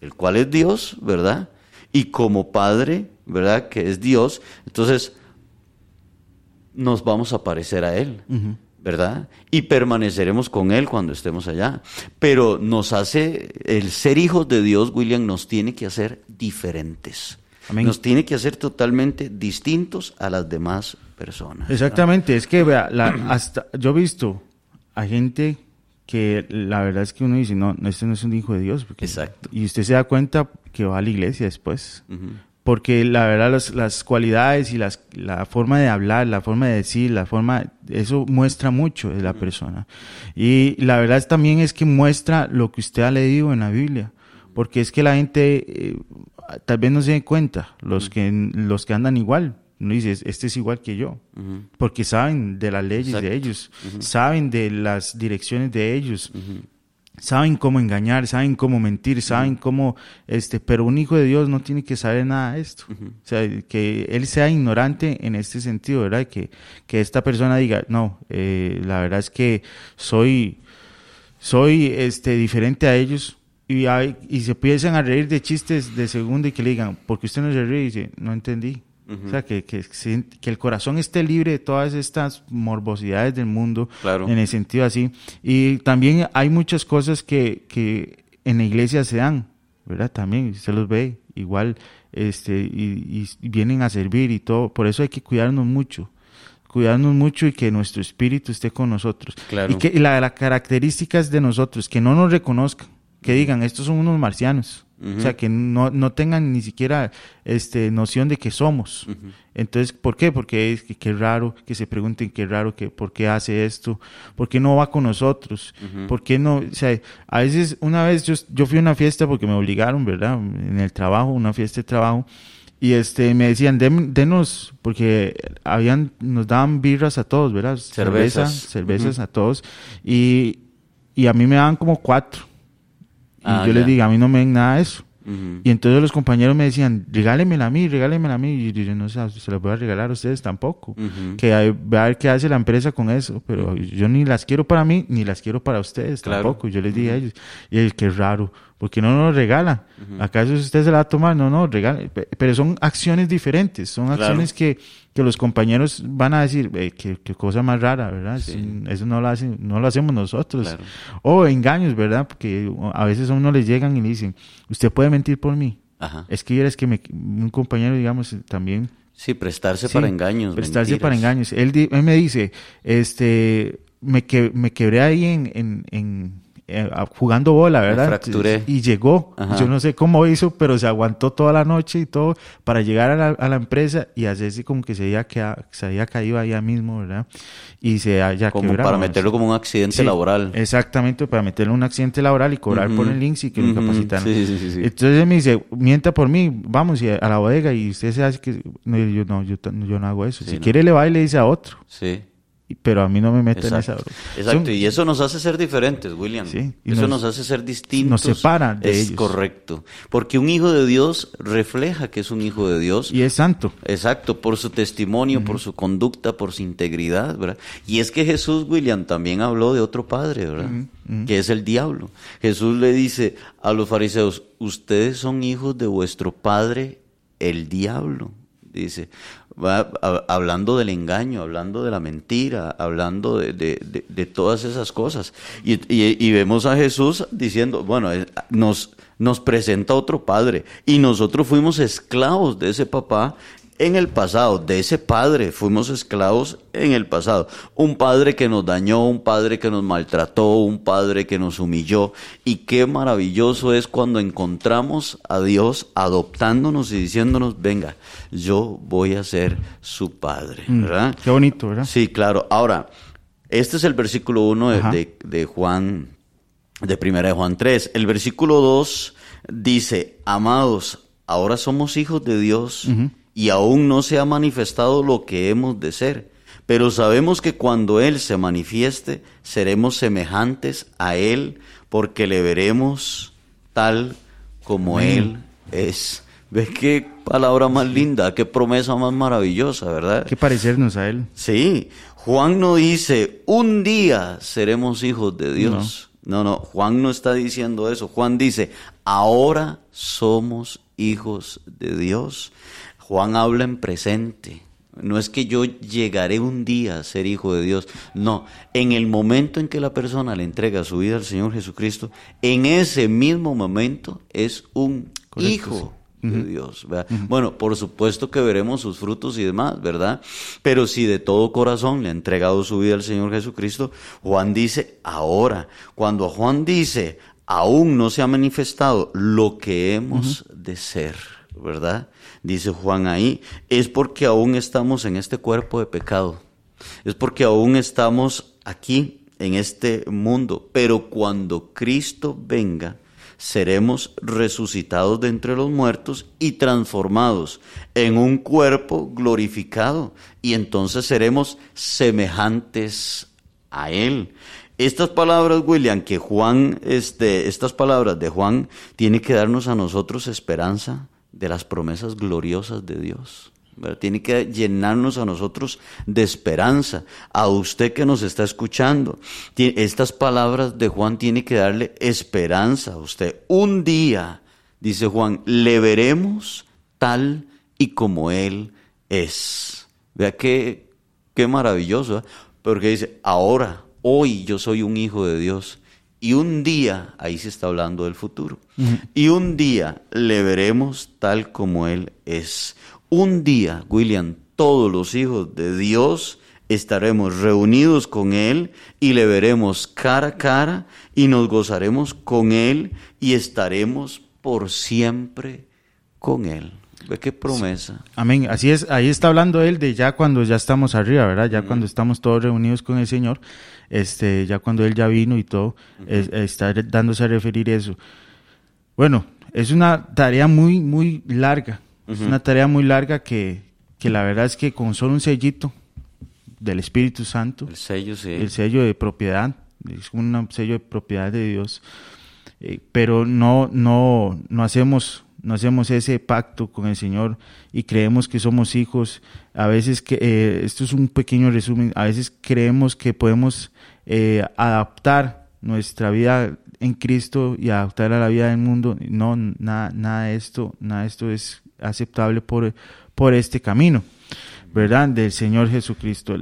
el cual es Dios, ¿verdad? Y como Padre, ¿verdad? Que es Dios, entonces nos vamos a parecer a Él. ¿verdad? Y permaneceremos con Él cuando estemos allá. Pero nos hace, el ser hijos de Dios, William, nos tiene que hacer diferentes. Nos tiene que hacer totalmente distintos a las demás personas. Exactamente, es que vea, hasta yo he visto a gente que la verdad es que uno dice, no, este no es un hijo de Dios. Exacto. Y usted se da cuenta que va a la iglesia después. Porque la verdad, las cualidades y las, la forma de hablar, la forma de decir, la forma, eso muestra mucho de la persona. Y la verdad también es que muestra lo que usted ha leído en la Biblia. Porque es que la gente eh, tal vez no se dé cuenta, los, que, los que andan igual, no dices, este es igual que yo, porque saben de las leyes de ellos, saben de las direcciones de ellos, saben cómo engañar, saben cómo mentir, saben cómo, este, pero un hijo de Dios no tiene que saber nada de esto. O sea, que él sea ignorante en este sentido, ¿verdad? Que, que esta persona diga, no, eh, la verdad es que soy, soy, este, diferente a ellos, y, hay, y se empiezan a reír de chistes de segundo y que le digan, porque usted no se ríe? Y dice, no entendí. O sea, que, que, que, el corazón esté libre de todas estas morbosidades del mundo, en el sentido así. Y también hay muchas cosas que, que en la iglesia se dan, ¿verdad? También se los ve igual, este, y, vienen a servir y todo. Por eso hay que cuidarnos mucho cuidarnos mucho y que nuestro espíritu esté con nosotros. Y que la, las características de nosotros, que no nos reconozcan, que digan, estos son unos marcianos. O sea, que no, no, tengan ni siquiera este, noción de que somos. Entonces, ¿por qué? Porque es que qué raro que se pregunten qué raro, que por qué hace esto, por qué no va con nosotros, por qué no, o sea, a veces, una vez yo, yo fui a una fiesta porque me obligaron, ¿verdad? En el trabajo, una fiesta de trabajo, y este, me decían, denos, porque habían, nos daban birras a todos, ¿verdad? Cervezas. cervezas a todos, y, y a mí me daban como cuatro y ah, yo les digo, a mí no me ven nada de eso. Y entonces los compañeros me decían, regálemela a mí, regálemela a mí. Y yo no sé, se las voy a regalar a ustedes tampoco. Que a ver qué hace la empresa con eso. Pero yo ni las quiero para mí, ni las quiero para ustedes tampoco. Yo les dije a ellos, y es que raro, porque no nos regala. ¿Acaso usted se la va a tomar? No, no, regala. Pero son acciones diferentes, son acciones que que los compañeros van a decir, eh, qué, cosa más rara, ¿verdad? Eso no lo, hacen, no lo hacemos nosotros. O engaños, ¿verdad? Porque a veces a uno les llegan y le dicen, usted puede mentir por mí. Es que es que me, un compañero, digamos, también... Sí, prestarse para engaños. Prestarse para engaños. Él, me dice, este, me, que, me quebré ahí en, en eh, jugando bola, ¿verdad? Y llegó. Yo no sé cómo hizo, pero se aguantó toda la noche y todo para llegar a la, empresa y hacerse como que se había, quedado, se había caído allá mismo, ¿verdad? Y se haya Como para meterlo como un accidente laboral. Exactamente, para meterlo en un accidente laboral y cobrar por el links y que lo capacitaran. Entonces él me dice, mienta por mí, vamos a la bodega y usted se hace que... No, yo no, yo, no hago eso. si quiere le va y le dice a otro. Sí pero a mí no me meten en esa Exacto, y eso nos hace ser diferentes, William. Sí, eso nos, hace ser distintos. Nos separa de es correcto. Porque un hijo de Dios refleja que es un hijo de Dios. Y es santo. Exacto, por su testimonio, por su conducta, por su integridad, ¿verdad? Y es que Jesús, William, también habló de otro padre, ¿verdad? Que es el diablo. Jesús le dice a los fariseos, ustedes son hijos de vuestro padre, el diablo dice, hablando del engaño, hablando de la mentira, hablando de, de- de- todas esas cosas. Y, y- y vemos a Jesús diciendo, bueno, eh, nos, nos presenta otro padre y nosotros fuimos esclavos de ese papá en el pasado, de ese padre fuimos esclavos en el pasado. Un padre que nos dañó, un padre que nos maltrató, un padre que nos humilló. Y qué maravilloso es cuando encontramos a Dios adoptándonos y diciéndonos, venga, yo voy a ser su padre. ¿verdad? Qué bonito, ¿verdad? Sí, claro. Ahora, este es el versículo 1 de, Ajá. de- de Juan, de primera de Juan 3. El versículo 2 dice, amados, ahora somos hijos de Dios y aún no se ha manifestado lo que hemos de ser. Pero sabemos que cuando Él se manifieste, seremos semejantes a Él, porque le veremos tal como Él es. ¿Ves qué palabra más linda, qué promesa más maravillosa, verdad? Qué parecernos a él. Sí, Juan no dice, un día seremos hijos de Dios. No. no, Juan no está diciendo eso. Juan dice, ahora somos hijos de Dios. Juan habla en presente. No es que yo llegaré un día a ser hijo de Dios. No, en el momento en que la persona le entrega su vida al Señor Jesucristo, en ese mismo momento es un Correcto, hijo de Dios. Bueno, por supuesto que veremos sus frutos y demás, ¿verdad? Pero si de todo corazón le ha entregado su vida al Señor Jesucristo, Juan dice, ahora, cuando Juan dice, aún no se ha manifestado lo que hemos de ser, ¿verdad? Dice Juan ahí, es porque aún estamos en este cuerpo de pecado. Es porque aún estamos aquí en este mundo, pero cuando Cristo venga, seremos resucitados de entre los muertos y transformados en un cuerpo glorificado y entonces seremos semejantes a él. Estas palabras, William, que Juan, este, estas palabras de Juan, tiene que darnos a nosotros esperanza de las promesas gloriosas de Dios. Tiene que llenarnos a nosotros de esperanza. A usted que nos está escuchando, estas palabras de Juan tiene que darle esperanza a usted. Un día, dice Juan, le veremos tal y como Él es. Vea qué, qué maravilloso, ¿eh? porque dice, ahora, hoy yo soy un hijo de Dios. Y un día, ahí se está hablando del futuro, y un día le veremos tal como Él es. Un día, William, todos los hijos de Dios estaremos reunidos con Él y le veremos cara a cara y nos gozaremos con Él y estaremos por siempre con Él. ¿Ve qué promesa? Amén. Así es, ahí está hablando él de ya cuando ya estamos arriba, ¿verdad? Ya cuando estamos todos reunidos con el Señor, este, ya cuando él ya vino y todo, es- está dándose a referir eso. Bueno, es una tarea muy, muy larga. Es una tarea muy larga que, que la verdad es que con solo un sellito del Espíritu Santo, El sello, sí. el sello de propiedad, es un sello de propiedad de Dios, eh, pero no, no, no hacemos, no hacemos ese pacto con el Señor y creemos que somos hijos. A veces que eh, esto es un pequeño resumen. A veces creemos que podemos eh, adaptar nuestra vida en Cristo y adaptarla a la vida del mundo. No, nada, nada de esto, nada esto es aceptable por, por este camino. ¿verdad? Del Señor Jesucristo.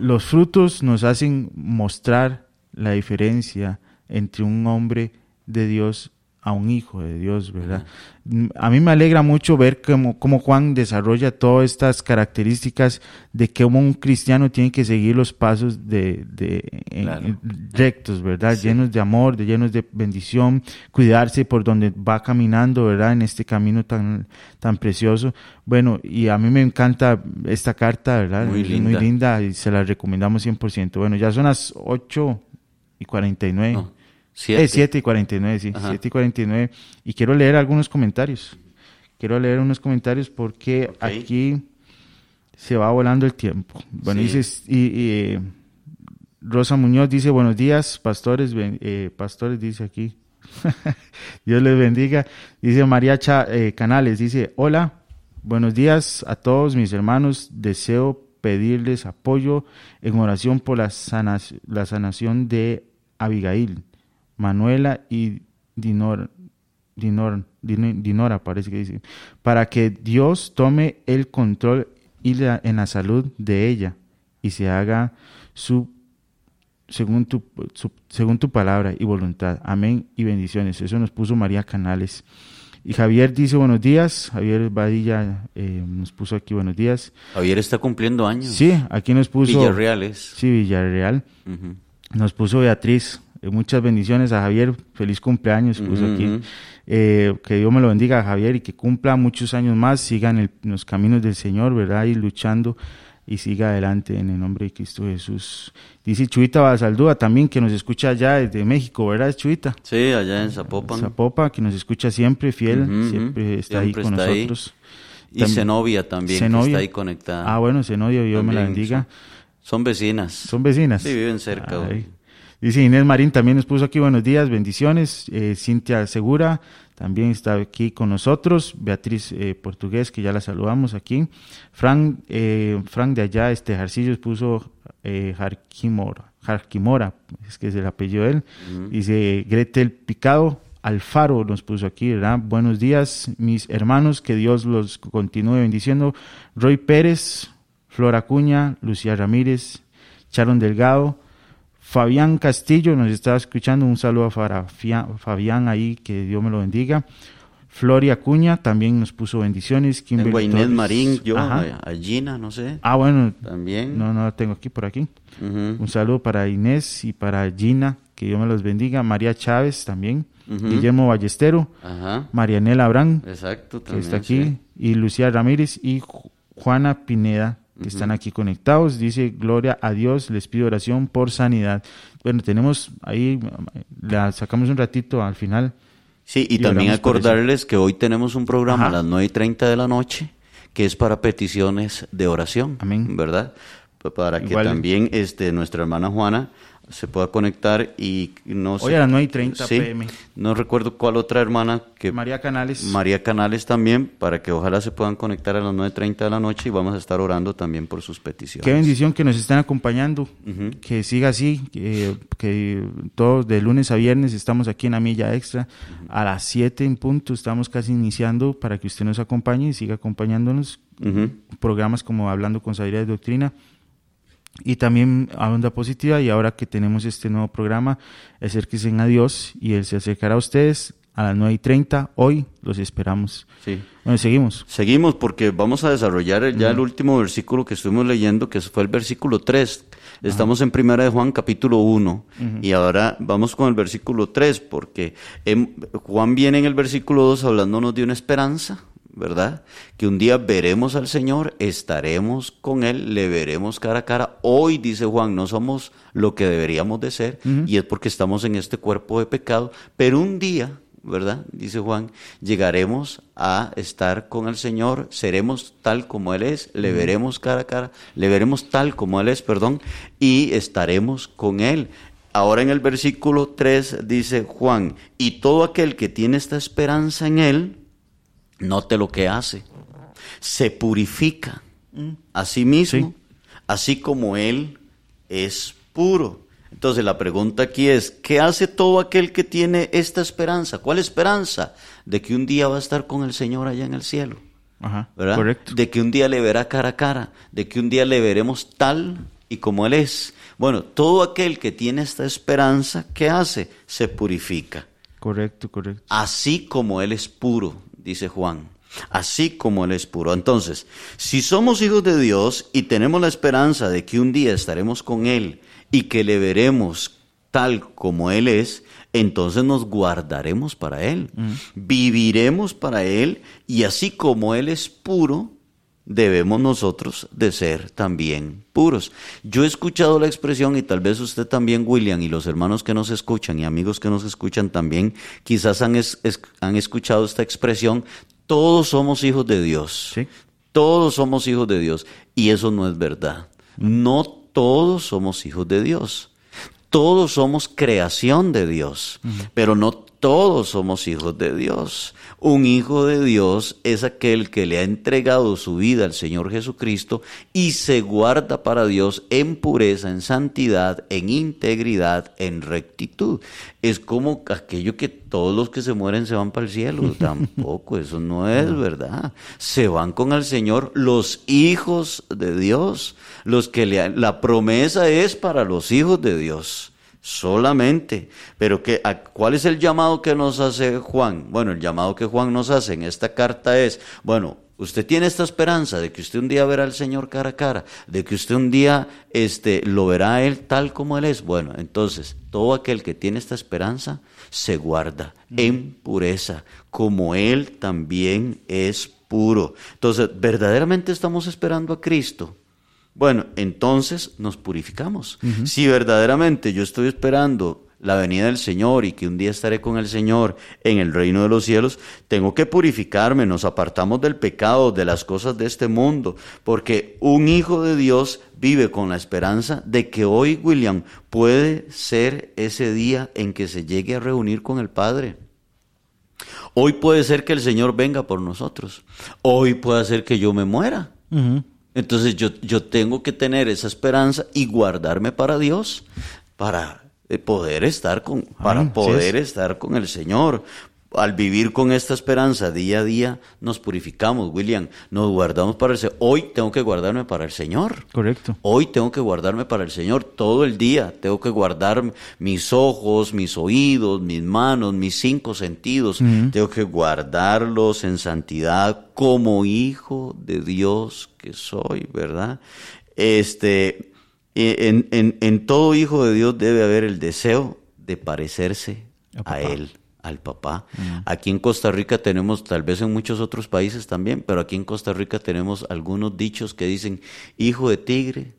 Los frutos nos hacen mostrar la diferencia entre un hombre de Dios a un hijo de Dios, ¿verdad? Mm, A mí me alegra mucho ver cómo, cómo Juan desarrolla todas estas características de cómo un cristiano tiene que seguir los pasos de, de- en- Claro. en- rectos, ¿verdad? Llenos de amor, de llenos de bendición, cuidarse por donde va caminando, ¿verdad? En este camino tan, tan precioso. Bueno, y a mí me encanta esta carta, ¿verdad? Muy Es linda. muy linda y se la recomendamos 100%. Bueno, ya son las 8 y 49. No, siete. Eh, 7 y 49, sí, Ajá. 7 y 49. Y quiero leer algunos comentarios. Quiero leer unos comentarios porque aquí se va volando el tiempo. Bueno, Sí. dice, y, y, eh, Rosa Muñoz dice, buenos días, pastores, eh, pastores, dice aquí. Dios les bendiga. Dice María Cha- eh, Canales, dice, hola, buenos días a todos mis hermanos. Deseo pedirles apoyo en oración por la, sanas- la sanación de Abigail, Manuela y Dinor, Din- Dinora, parece que dice, para que Dios tome el control y la- en la salud de ella y se haga su según tu, su- según tu palabra y voluntad. Amén y bendiciones. Eso nos puso María Canales. Y Javier dice buenos días. Javier Badilla eh, nos puso aquí buenos días. Javier está cumpliendo años. Sí, aquí nos puso. Villarreales. Sí, Villarreal. Nos puso Beatriz. Eh, muchas bendiciones a Javier. Feliz cumpleaños. Puso aquí. Eh, que Dios me lo bendiga a Javier y que cumpla muchos años más. Siga en, el- en los caminos del Señor, ¿verdad? Y luchando y siga adelante en el nombre de Cristo Jesús. Dice Chuita Basaldúa también que nos escucha allá desde México, ¿verdad, Chuita? Sí, allá en Zapopan. Zapopa, que nos escucha siempre, fiel, siempre está ahí con está ahí. nosotros. Y Zenobia también, que Zenobia. está ahí conectada. Ah, bueno, Zenodio, Dios me la bendiga. Son vecinas. Son vecinas. Sí, viven cerca. Ay. Dice Inés Marín también nos puso aquí buenos días, bendiciones. Eh, Cintia Segura también está aquí con nosotros. Beatriz eh, Portugués, que ya la saludamos aquí. Frank, eh, Frank de allá, este Jarcillos puso eh, Jarquimora, Jarquimora, es que es el apellido de él. Dice Gretel Picado. Alfaro nos puso aquí, ¿verdad? Buenos días, mis hermanos, que Dios los continúe bendiciendo. Roy Pérez, Flora Cuña, Lucía Ramírez, Sharon Delgado, Fabián Castillo nos está escuchando. Un saludo Fia- Fabián ahí, que Dios me lo bendiga. Floria Acuña también nos puso bendiciones. Kimberly Tengo a Inés. Marín, yo, Ajá. a a Gina, no sé. Ah, bueno, También. no, no la tengo aquí por aquí. Un saludo para Inés y para Gina, que Dios me los bendiga. María Chávez también. Guillermo Ballestero. Ajá. Marianela Abrán, Exacto. que También, está aquí. sí. Y Lucía Ramírez y Ju- Juana Pineda, que están aquí conectados. Dice, gloria a Dios, les pido oración por sanidad. Bueno, tenemos ahí, la sacamos un ratito al final. Sí, y, Y también acordarles que hoy tenemos un programa Ajá. a las 9 y 30 de la noche que es para peticiones de oración. Amén. ¿Verdad? Pa- Para que Igual. también este, nuestra hermana Juana se pueda conectar y no sé. Hoy a las 9 y 30 Sí, pm. No recuerdo cuál otra hermana que María Canales. María Canales también, para que ojalá se puedan conectar a las 9.30 de la noche y vamos a estar orando también por sus peticiones. Qué bendición que nos estén acompañando. Ujú. Que siga así, que, que todos de lunes a viernes estamos aquí en la milla extra. A las 7 en punto estamos casi iniciando para que usted nos acompañe y siga acompañándonos. Ujú. Programas como Hablando con Sabiduría de Doctrina y también a Onda Positiva. Y ahora que tenemos este nuevo programa, acérquense a Dios y Él se acercará a ustedes a las 9 y 30. Hoy los esperamos. Sí. Bueno, seguimos. Seguimos porque vamos a desarrollar el- ya el último versículo que estuvimos leyendo, que fue el versículo 3. Estamos en Primera de Juan capítulo 1 y ahora vamos con el versículo 3 porque Juan viene en el versículo 2 hablándonos de una esperanza, ¿verdad? Que un día veremos al Señor, estaremos con Él, le veremos cara a cara. Hoy, dice Juan, no somos lo que deberíamos de ser y es porque estamos en este cuerpo de pecado, pero un día ¿verdad? Dice Juan, llegaremos a estar con el Señor, seremos tal como Él es, le veremos cara a cara, le veremos tal como Él es, perdón, y estaremos con Él. Ahora en el versículo 3 dice Juan, y todo aquel que tiene esta esperanza en Él, note lo que hace, se purifica a sí mismo, así como Él es puro. Entonces la pregunta aquí es, ¿qué hace todo aquel que tiene esta esperanza? ¿Cuál esperanza? De que un día va a estar con el Señor allá en el cielo. Ajá, ¿verdad? correcto. De que un día le verá cara a cara, de que un día le veremos tal y como Él es. Bueno, todo aquel que tiene esta esperanza, ¿qué hace? Se purifica. Correcto, correcto. Así como Él es puro, dice Juan. Así como Él es puro. Entonces, si somos hijos de Dios y tenemos la esperanza de que un día estaremos con Él y que le veremos tal como Él es, entonces nos guardaremos para Él, viviremos para Él y así como Él es puro, debemos nosotros de ser también puros. Yo he escuchado la expresión y tal vez usted también, William, y los hermanos que nos escuchan y amigos que nos escuchan también, quizás han, es- es- han escuchado esta expresión, todos somos hijos de Dios. Sí. Todos somos hijos de Dios. Y eso no es verdad. No todos somos hijos de Dios. Todos somos creación de Dios. Pero no todos somos hijos de Dios. Un hijo de Dios es aquel que le ha entregado su vida al Señor Jesucristo y se guarda para Dios en pureza, en santidad, en integridad, en rectitud. Es como aquello que todos los que se mueren se van para el cielo. Tampoco, eso no es verdad. Se van con el Señor los hijos de Dios. Los que le, la promesa es para los hijos de Dios solamente. Pero que, ¿cuál es el llamado que nos hace Juan? Bueno, el llamado que Juan nos hace en esta carta es, bueno, usted tiene esta esperanza de que usted un día verá al Señor cara a cara, de que usted un día este, lo verá a Él tal como Él es. Bueno, entonces, todo aquel que tiene esta esperanza se guarda en pureza, como Él también es puro. Entonces, verdaderamente estamos esperando a Cristo bueno, entonces nos purificamos. Si verdaderamente yo estoy esperando la venida del Señor y que un día estaré con el Señor en el reino de los cielos, tengo que purificarme, nos apartamos del pecado, de las cosas de este mundo, porque un hijo de Dios vive con la esperanza de que hoy, William, puede ser ese día en que se llegue a reunir con el Padre. Hoy puede ser que el Señor venga por nosotros. Hoy puede ser que yo me muera. Entonces yo, yo tengo que tener esa esperanza y guardarme para Dios para eh, poder estar con, para poder estar con el Señor, al vivir con esta esperanza día a día, nos purificamos, William, nos guardamos para el Señor. Hoy tengo que guardarme para el Señor. Correcto. Hoy tengo que guardarme para el Señor todo el día. Tengo que guardar mis ojos, mis oídos, mis manos, mis cinco sentidos. Tengo que guardarlos en santidad como hijo de Dios que soy, ¿verdad? Este, en, en, en todo hijo de Dios debe haber el deseo de parecerse a Él al papá. Aquí en Costa Rica tenemos, tal vez en muchos otros países también, pero aquí en Costa Rica tenemos algunos dichos que dicen, hijo de tigre,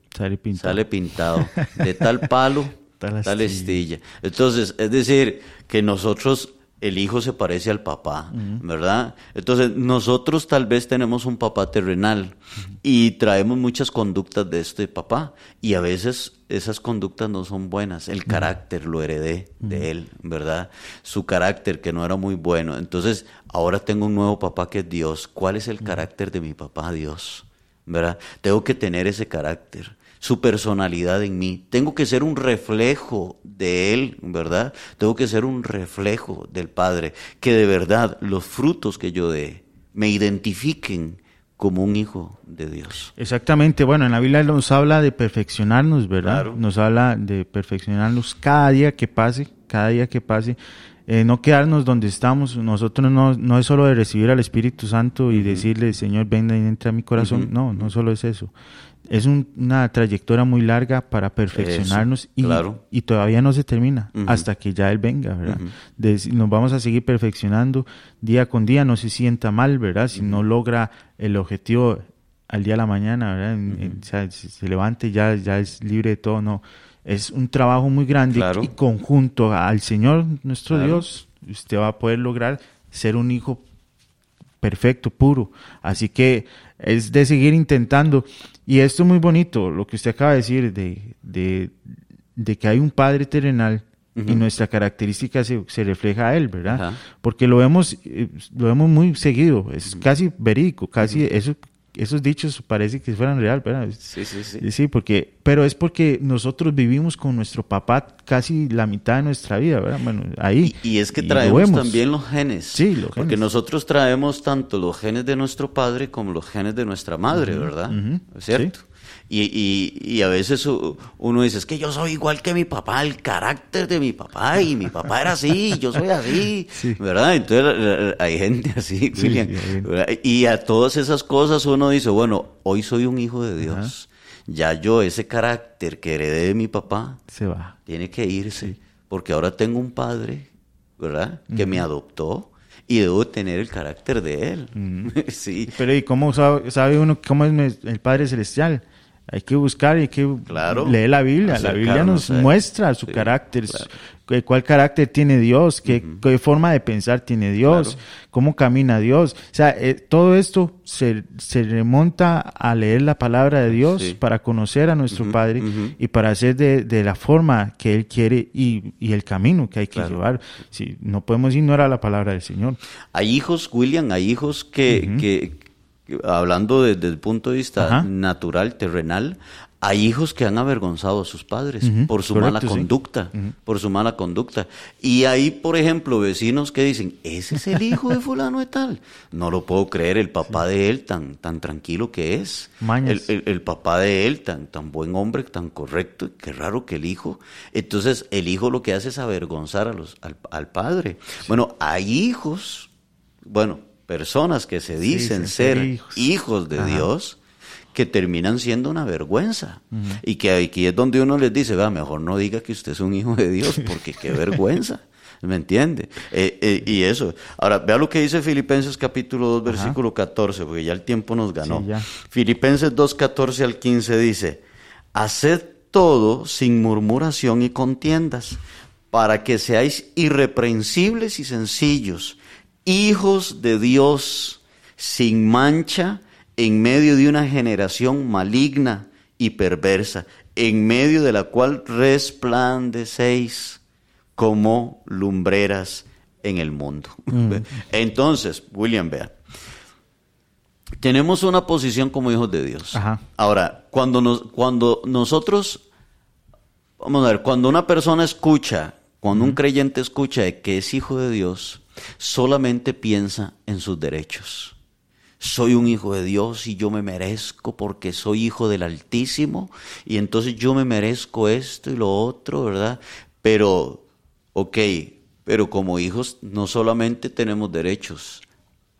sale pintado, de tal palo, tal, estilla. Entonces, es decir, que nosotros el hijo se parece al papá, ¿verdad? Entonces, nosotros tal vez tenemos un papá terrenal y traemos muchas conductas de este papá y a veces esas conductas no son buenas. El carácter lo heredé de él, ¿verdad? Su carácter que no era muy bueno. Entonces, ahora tengo un nuevo papá que es Dios. ¿Cuál es el carácter de mi papá, Dios? ¿Verdad? Tengo que tener ese carácter su personalidad en mí. Tengo que ser un reflejo de Él, ¿verdad? Tengo que ser un reflejo del Padre. Que de verdad los frutos que yo dé me identifiquen como un hijo de Dios. Exactamente, bueno, en la Biblia nos habla de perfeccionarnos, ¿verdad? Nos habla de perfeccionarnos cada día que pase, cada día que pase, eh, no quedarnos donde estamos, nosotros no, no es solo de recibir al Espíritu Santo y decirle, Señor, venga y entra a mi corazón, no, no solo es eso, es una trayectoria muy larga para perfeccionarnos y, y, todavía no se termina hasta que ya Él venga, ¿verdad? nos vamos a seguir perfeccionando día con día, no se sienta mal, ¿verdad? Si no logra el objetivo al día de la mañana, ¿verdad? se, levante ya, ya es libre de todo, no. Es un trabajo muy grande y conjunto al Señor nuestro Dios, usted va a poder lograr ser un hijo perfecto, puro. Así que es de seguir intentando. Y esto es muy bonito, lo que usted acaba de decir, de, de, que hay un Padre terrenal y nuestra característica se, se, refleja a Él, ¿verdad? Porque lo vemos, eh, lo vemos muy seguido, es casi verídico, casi eso esos dichos parece que fueran real, ¿verdad? Sí, sí, sí. Sí, porque, pero es porque nosotros vivimos con nuestro papá casi la mitad de nuestra vida, ¿verdad? Bueno, ahí. Y, es que traemos también los genes. Sí, los Porque nosotros traemos tanto los genes de nuestro padre como los genes de nuestra madre, ¿verdad? ¿Es cierto? Y, y, y, a veces uno dice, es que yo soy igual que mi papá, el carácter de mi papá, y mi papá era así, yo soy así, ¿verdad? Entonces hay gente así, William. y a todas esas cosas uno dice, bueno, hoy soy un hijo de Dios. Ya yo, ese carácter que heredé de mi papá, se va. Tiene que irse, porque ahora tengo un padre, ¿verdad? Que me adoptó y debo tener el carácter de él. sí. Pero ¿y cómo sabe, sabe uno cómo es el Padre Celestial? Hay que buscar y hay que Claro. leer la Biblia. La Biblia nos muestra su Sí, carácter, claro. cu- cuál carácter tiene Dios, qué, qué forma de pensar tiene Dios, Claro. cómo camina Dios. O sea, eh, todo esto se, se remonta a leer la palabra de Dios Sí. para conocer a nuestro Padre y para hacer de, de la forma que Él quiere y, y el camino que hay que llevar. Sí, no podemos ignorar la palabra del Señor. Hay hijos, William, hay hijos que- que, hablando desde el punto de vista Ajá. natural, terrenal, hay hijos que han avergonzado a sus padres por su correcto, mala sí. conducta, por su mala conducta. Y hay, por ejemplo, vecinos que dicen, ese es el hijo de fulano de tal. No lo puedo creer, el papá de él tan, tan tranquilo que es. El- el papá de él tan, tan buen hombre, tan correcto, qué raro que el hijo. Entonces, el hijo lo que hace es avergonzar a los, al, al padre. Bueno, hay hijos, bueno, personas que se dicen ser hijos, hijos. de Ajá. Dios que terminan siendo una vergüenza. Y que aquí es donde uno les dice, va, mejor no diga que usted es un hijo de Dios, porque qué vergüenza. ¿Me entiende? Eh, eh, y eso. Ahora, vea lo que dice Filipenses capítulo 2, versículo 14, porque ya el tiempo nos ganó. Sí. Filipenses 2, 14 al 15 dice, haced todo sin murmuración y contiendas, para que seáis irreprensibles y sencillos, hijos de Dios, sin mancha, en medio de una generación maligna y perversa, en medio de la cual resplandecéis como lumbreras en el mundo. Entonces, William, vea, tenemos una posición como hijos de Dios. Ajá. Ahora, cuando, nos, cuando nosotros, vamos a ver, cuando una persona escucha, cuando un creyente escucha de que es hijo de Dios, solamente piensa en sus derechos. Soy un hijo de Dios y yo me merezco porque soy hijo del Altísimo y entonces yo me merezco esto y lo otro, ¿verdad? Pero, ok, pero como hijos no solamente tenemos derechos,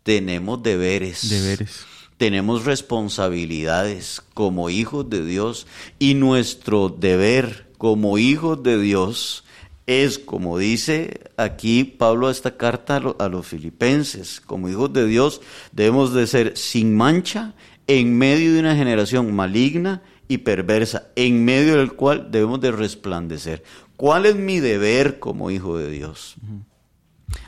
tenemos deberes. Deberes. Tenemos responsabilidades como hijos de Dios y nuestro deber como hijos de Dios es, como dice aquí Pablo a esta carta a, lo- a los filipenses, como hijos de Dios debemos de ser sin mancha en medio de una generación maligna y perversa, en medio del cual debemos de resplandecer. ¿Cuál es mi deber como hijo de Dios?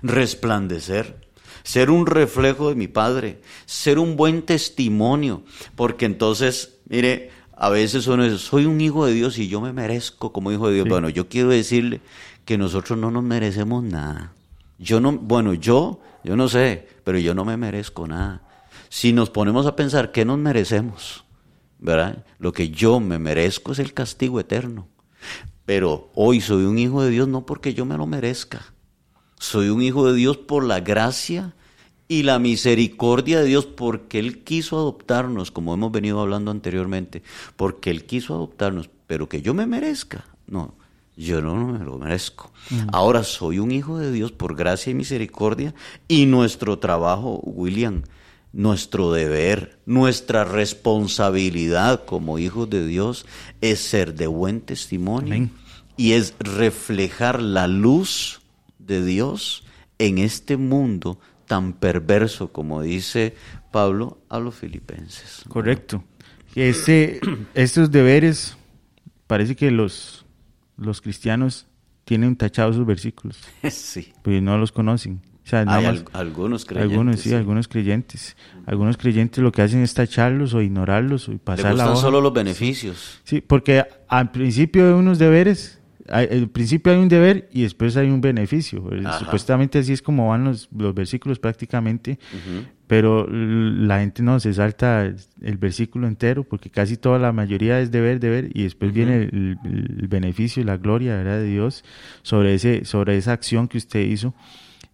resplandecer, ser un reflejo de mi Padre, ser un buen testimonio, porque entonces, mire, a veces uno dice, soy un hijo de Dios y yo me merezco como hijo de Dios. Sí. Bueno, yo quiero decirle que nosotros no nos merecemos nada. Yo no, bueno, yo, yo no sé, pero yo no me merezco nada. Si nos ponemos a pensar qué nos merecemos, ¿verdad? Lo que yo me merezco es el castigo eterno. Pero hoy soy un hijo de Dios no porque yo me lo merezca. Soy un hijo de Dios por la gracia y la misericordia de Dios porque Él quiso adoptarnos, como hemos venido hablando anteriormente, porque Él quiso adoptarnos, pero que yo me merezca. No, yo no me lo merezco. Ahora soy un hijo de Dios por gracia y misericordia y nuestro trabajo, William, nuestro deber, nuestra responsabilidad como hijos de Dios es ser de buen testimonio Amén. y es reflejar la luz de Dios en este mundo tan perverso como dice Pablo a los filipenses. Correcto. Este, estos deberes, parece que los, los cristianos tienen tachados sus versículos, Sí. pues no los conocen. O sea, nada Hay más- al- algunos creyentes. algunos sí, algunos creyentes. Algunos creyentes lo que hacen es tacharlos o ignorarlos o pasar la hoja. solo los beneficios. Sí, porque al principio hay unos deberes, al principio hay un deber y después hay un beneficio. Ajá. Supuestamente así es como van los, los versículos prácticamente, pero la gente no se salta el, versículo entero porque casi toda la mayoría es deber, deber y después viene el, el beneficio y la gloria ¿verdad? de Dios sobre, ese, sobre esa acción que usted hizo.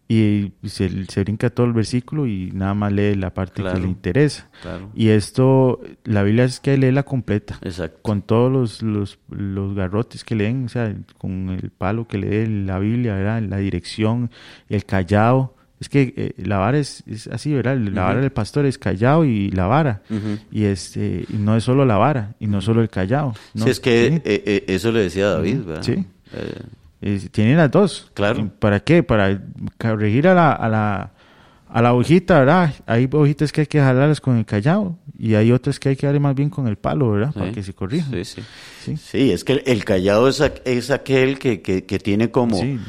Y se, se brinca todo el versículo y nada más lee la parte Claro. que le interesa. Claro. Y esto, la Biblia es que lee la completa Exacto. con todos los, los, los garrotes que leen, o sea, con el palo que lee la Biblia, ¿verdad? La dirección, el callado. Es que eh, la vara es, es así, ¿verdad? La vara del pastor es callado y la vara. Y este y no es solo la vara, y no solo el callado. ¿no? Sí, es que eh, eh, eso le decía David, ¿verdad? Sí. Eh, tiene las dos. Claro. ¿Y ¿Para qué? Para corregir a la, a la, a la hojita, ¿verdad? Hay hojitas que hay que jalarlas con el callado y hay otras que hay que darle más bien con el palo, ¿verdad? Para que se corrijan. Sí, sí. Sí. Sí, es que el, callado es, aqu- es aquel que, que, que tiene como... Sí,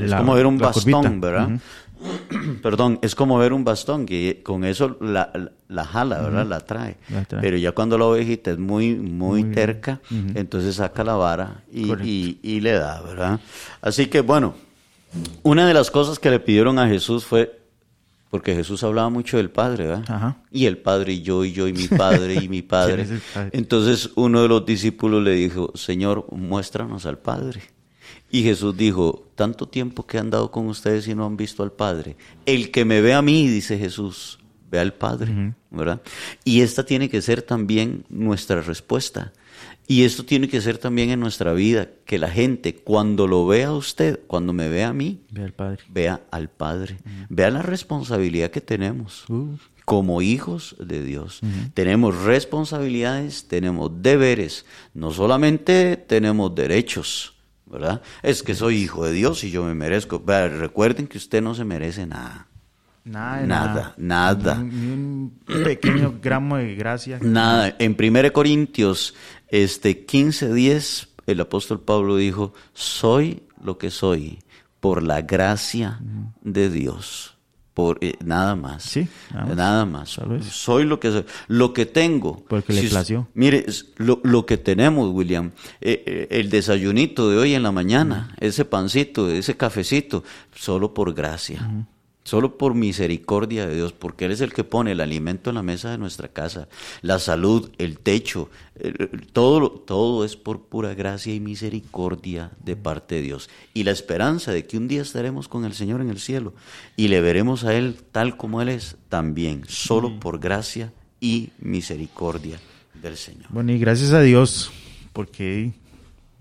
es la- como ver un bastón, curvita. ¿verdad? Perdón, es como ver un bastón que con eso la, la- la jala, ¿verdad? La trae. La trae. Pero ya cuando la ovejita es muy, muy, Muy- terca, entonces saca la vara y, Correcto. y- y le da, ¿verdad? Así que bueno, una de las cosas que le pidieron a Jesús fue, porque Jesús hablaba mucho del Padre, ¿verdad? Ajá. Y el Padre y yo y yo y mi Padre y mi Padre. ¿Quién es el Padre? Entonces uno de los discípulos le dijo, Señor, muéstranos al Padre. Y Jesús dijo, tanto tiempo que he andado con ustedes y no han visto al Padre. El que me ve a mí, dice Jesús, ve al Padre, ¿verdad? Y esta tiene que ser también nuestra respuesta. Y esto tiene que ser también en nuestra vida, que la gente cuando lo vea a usted, cuando me vea a mí, Ve al Padre. vea al Padre, vea la responsabilidad que tenemos Uh. como hijos de Dios. Tenemos responsabilidades, tenemos deberes, no solamente tenemos derechos, ¿verdad? Es que soy hijo de Dios y yo me merezco. Vea, recuerden que usted no se merece nada. Nada, Nada, nada. Ni, ni un pequeño gramo de gracia. Nada. En 1 Corintios este, 15:10, el apóstol Pablo dijo, soy lo que soy por la gracia de Dios. Por, eh, nada más. Sí, nada más. Nada. Soy lo que soy. Lo que tengo. Porque le plació. Mire, lo, lo que tenemos, William, eh, eh, el desayunito de hoy en la mañana, ese pancito, ese cafecito, solo por gracia. Solo por misericordia de Dios, porque Él es el que pone el alimento en la mesa de nuestra casa, la salud, el techo, todo, lo- todo es por pura gracia y misericordia de parte de Dios. Y la esperanza de que un día estaremos con el Señor en el cielo y le veremos a Él tal como Él es, también, solo por gracia y misericordia del Señor. Bueno, y gracias a Dios, porque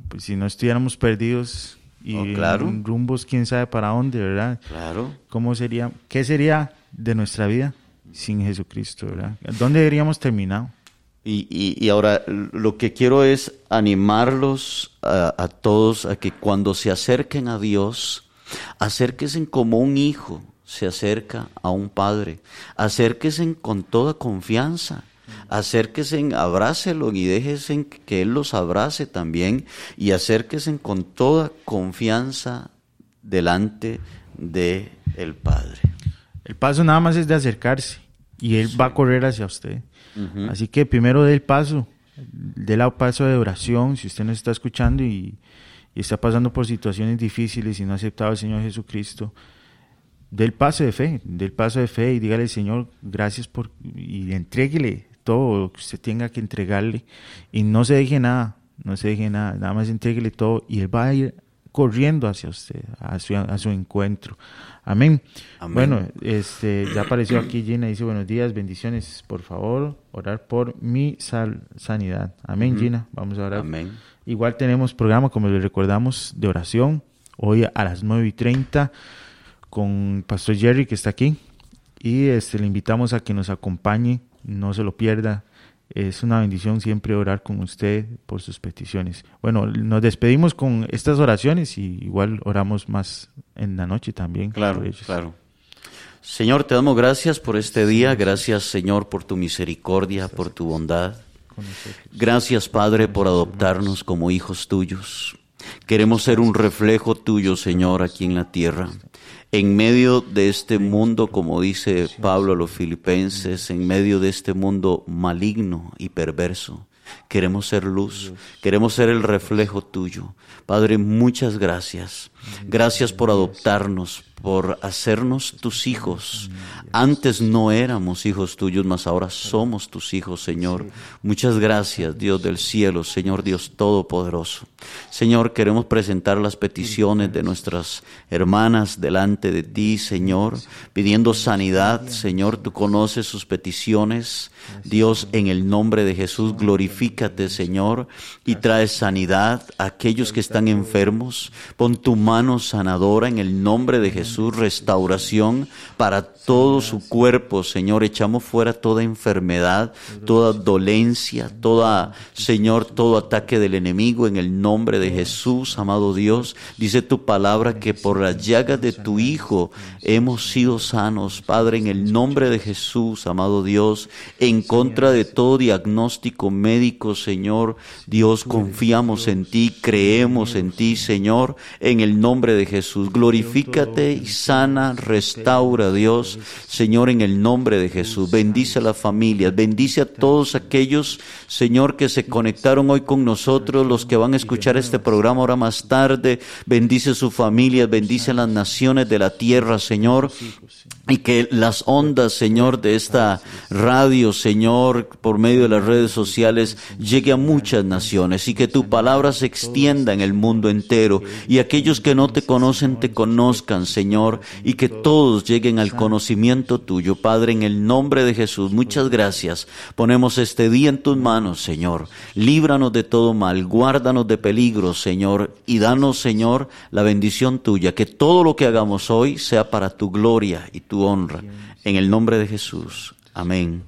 pues, si no estuviéramos perdidos y Oh, claro. rumbos, quién sabe para dónde, ¿verdad? Claro. ¿Cómo sería, qué sería de nuestra vida sin Jesucristo, ¿verdad? ¿Dónde deberíamos terminar? Y, y- y ahora lo que quiero es animarlos a, a todos a que cuando se acerquen a Dios, acérquense como un hijo se acerca a un padre, acérquense con toda confianza, acérquense, abrácelo y déjense que Él los abrace también y acérquense con toda confianza delante de el Padre. El paso nada más es de acercarse y Él va a correr hacia usted. Así que primero dé el paso, dé el paso de oración, si usted nos está escuchando y, y está pasando por situaciones difíciles y no ha aceptado al Señor Jesucristo, dé el paso de fe, dé el paso de fe y dígale, Señor, gracias por... y entréguele todo que usted tenga que entregarle y no se deje nada, no se deje nada, nada más entréguele todo y Él va a ir corriendo hacia usted, a su, a su encuentro. Amén. Amén. Bueno, este, ya apareció aquí Gina, dice buenos días, bendiciones, por favor, orar por mi sal- sanidad. Amén, Gina, vamos a orar. Amén. Igual tenemos programa, como les recordamos, de oración, hoy a las 9 y 30 con Pastor Jerry que está aquí y este, le invitamos a que nos acompañe, no se lo pierda. Es una bendición siempre orar con usted por sus peticiones. Bueno, nos despedimos con estas oraciones y igual oramos más en la noche también. Claro, claro. Señor, te damos gracias por este día, gracias Señor por tu misericordia, por tu bondad. Gracias Padre por adoptarnos como hijos tuyos. Queremos ser un reflejo tuyo, Señor, aquí en la tierra. En medio de este mundo, como dice Pablo a los filipenses, en medio de este mundo maligno y perverso, queremos ser luz, queremos ser el reflejo tuyo. Padre, muchas gracias. Gracias por adoptarnos, por hacernos tus hijos. Antes no éramos hijos tuyos, mas ahora somos tus hijos, Señor. Muchas gracias, Dios del cielo, Señor Dios Todopoderoso. Señor, queremos presentar las peticiones de nuestras hermanas delante de ti, Señor, pidiendo sanidad. Señor, tú conoces sus peticiones. Dios, en el nombre de Jesús, glorifícate, Señor, y trae sanidad a aquellos que están enfermos. Pon tu mano sanadora en el nombre de Jesús. Restauración para todo su cuerpo, Señor. Echamos fuera toda enfermedad, toda dolencia, toda, Señor, todo ataque del enemigo en el nombre de Jesús, amado Dios. Dice tu palabra que por las llagas de tu Hijo hemos sido sanos, Padre, en el nombre de Jesús, amado Dios, en contra de todo diagnóstico médico, Señor. Dios, confiamos en ti, creemos en ti, Señor, en el nombre de Jesús. Glorifícate y sana, restaura, Dios, Señor, en el nombre de Jesús. Bendice a las familias, bendice a todos aquellos, Señor, que se conectaron hoy con nosotros, los que van a escuchar este programa ahora más tarde. Bendice a sus familias, bendice a las naciones de la tierra, Señor. Y que las ondas, Señor, de esta radio, Señor, por medio de las redes sociales, llegue a muchas naciones y que tu palabra se extienda en el mundo entero y aquellos que no te conocen te conozcan, Señor, y que todos lleguen al conocimiento tuyo, Padre, en el nombre de Jesús. Muchas gracias. Ponemos este día en tus manos, Señor. Líbranos de todo mal, guárdanos de peligro, Señor, y danos, Señor, la bendición tuya, que todo lo que hagamos hoy sea para tu gloria y tu honra. En el nombre de Jesús. Amén.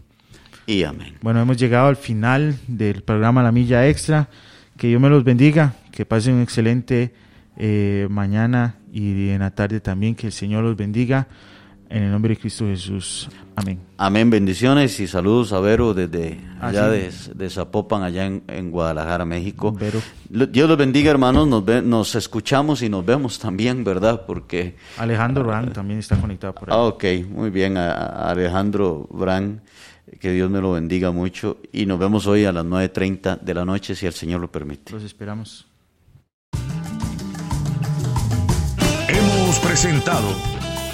Y amén. Bueno, hemos llegado al final del programa La Milla Extra. Que Dios me los bendiga, que pasen un excelente eh, mañana y en la tarde también. Que el Señor los bendiga. En el nombre de Cristo Jesús. Amén. Amén. Bendiciones y saludos a Vero desde allá de, de, Zapopan, allá en, Guadalajara, México. Vero. Dios los bendiga, hermanos. Nos, nos escuchamos y nos vemos también, ¿verdad? Porque. Alejandro Brand también está conectado por ahí. Ah, ok. Muy bien. Alejandro Brand. Que Dios me lo bendiga mucho. Y nos vemos hoy a las 9.30 de la noche, si el Señor lo permite. Los esperamos. Hemos presentado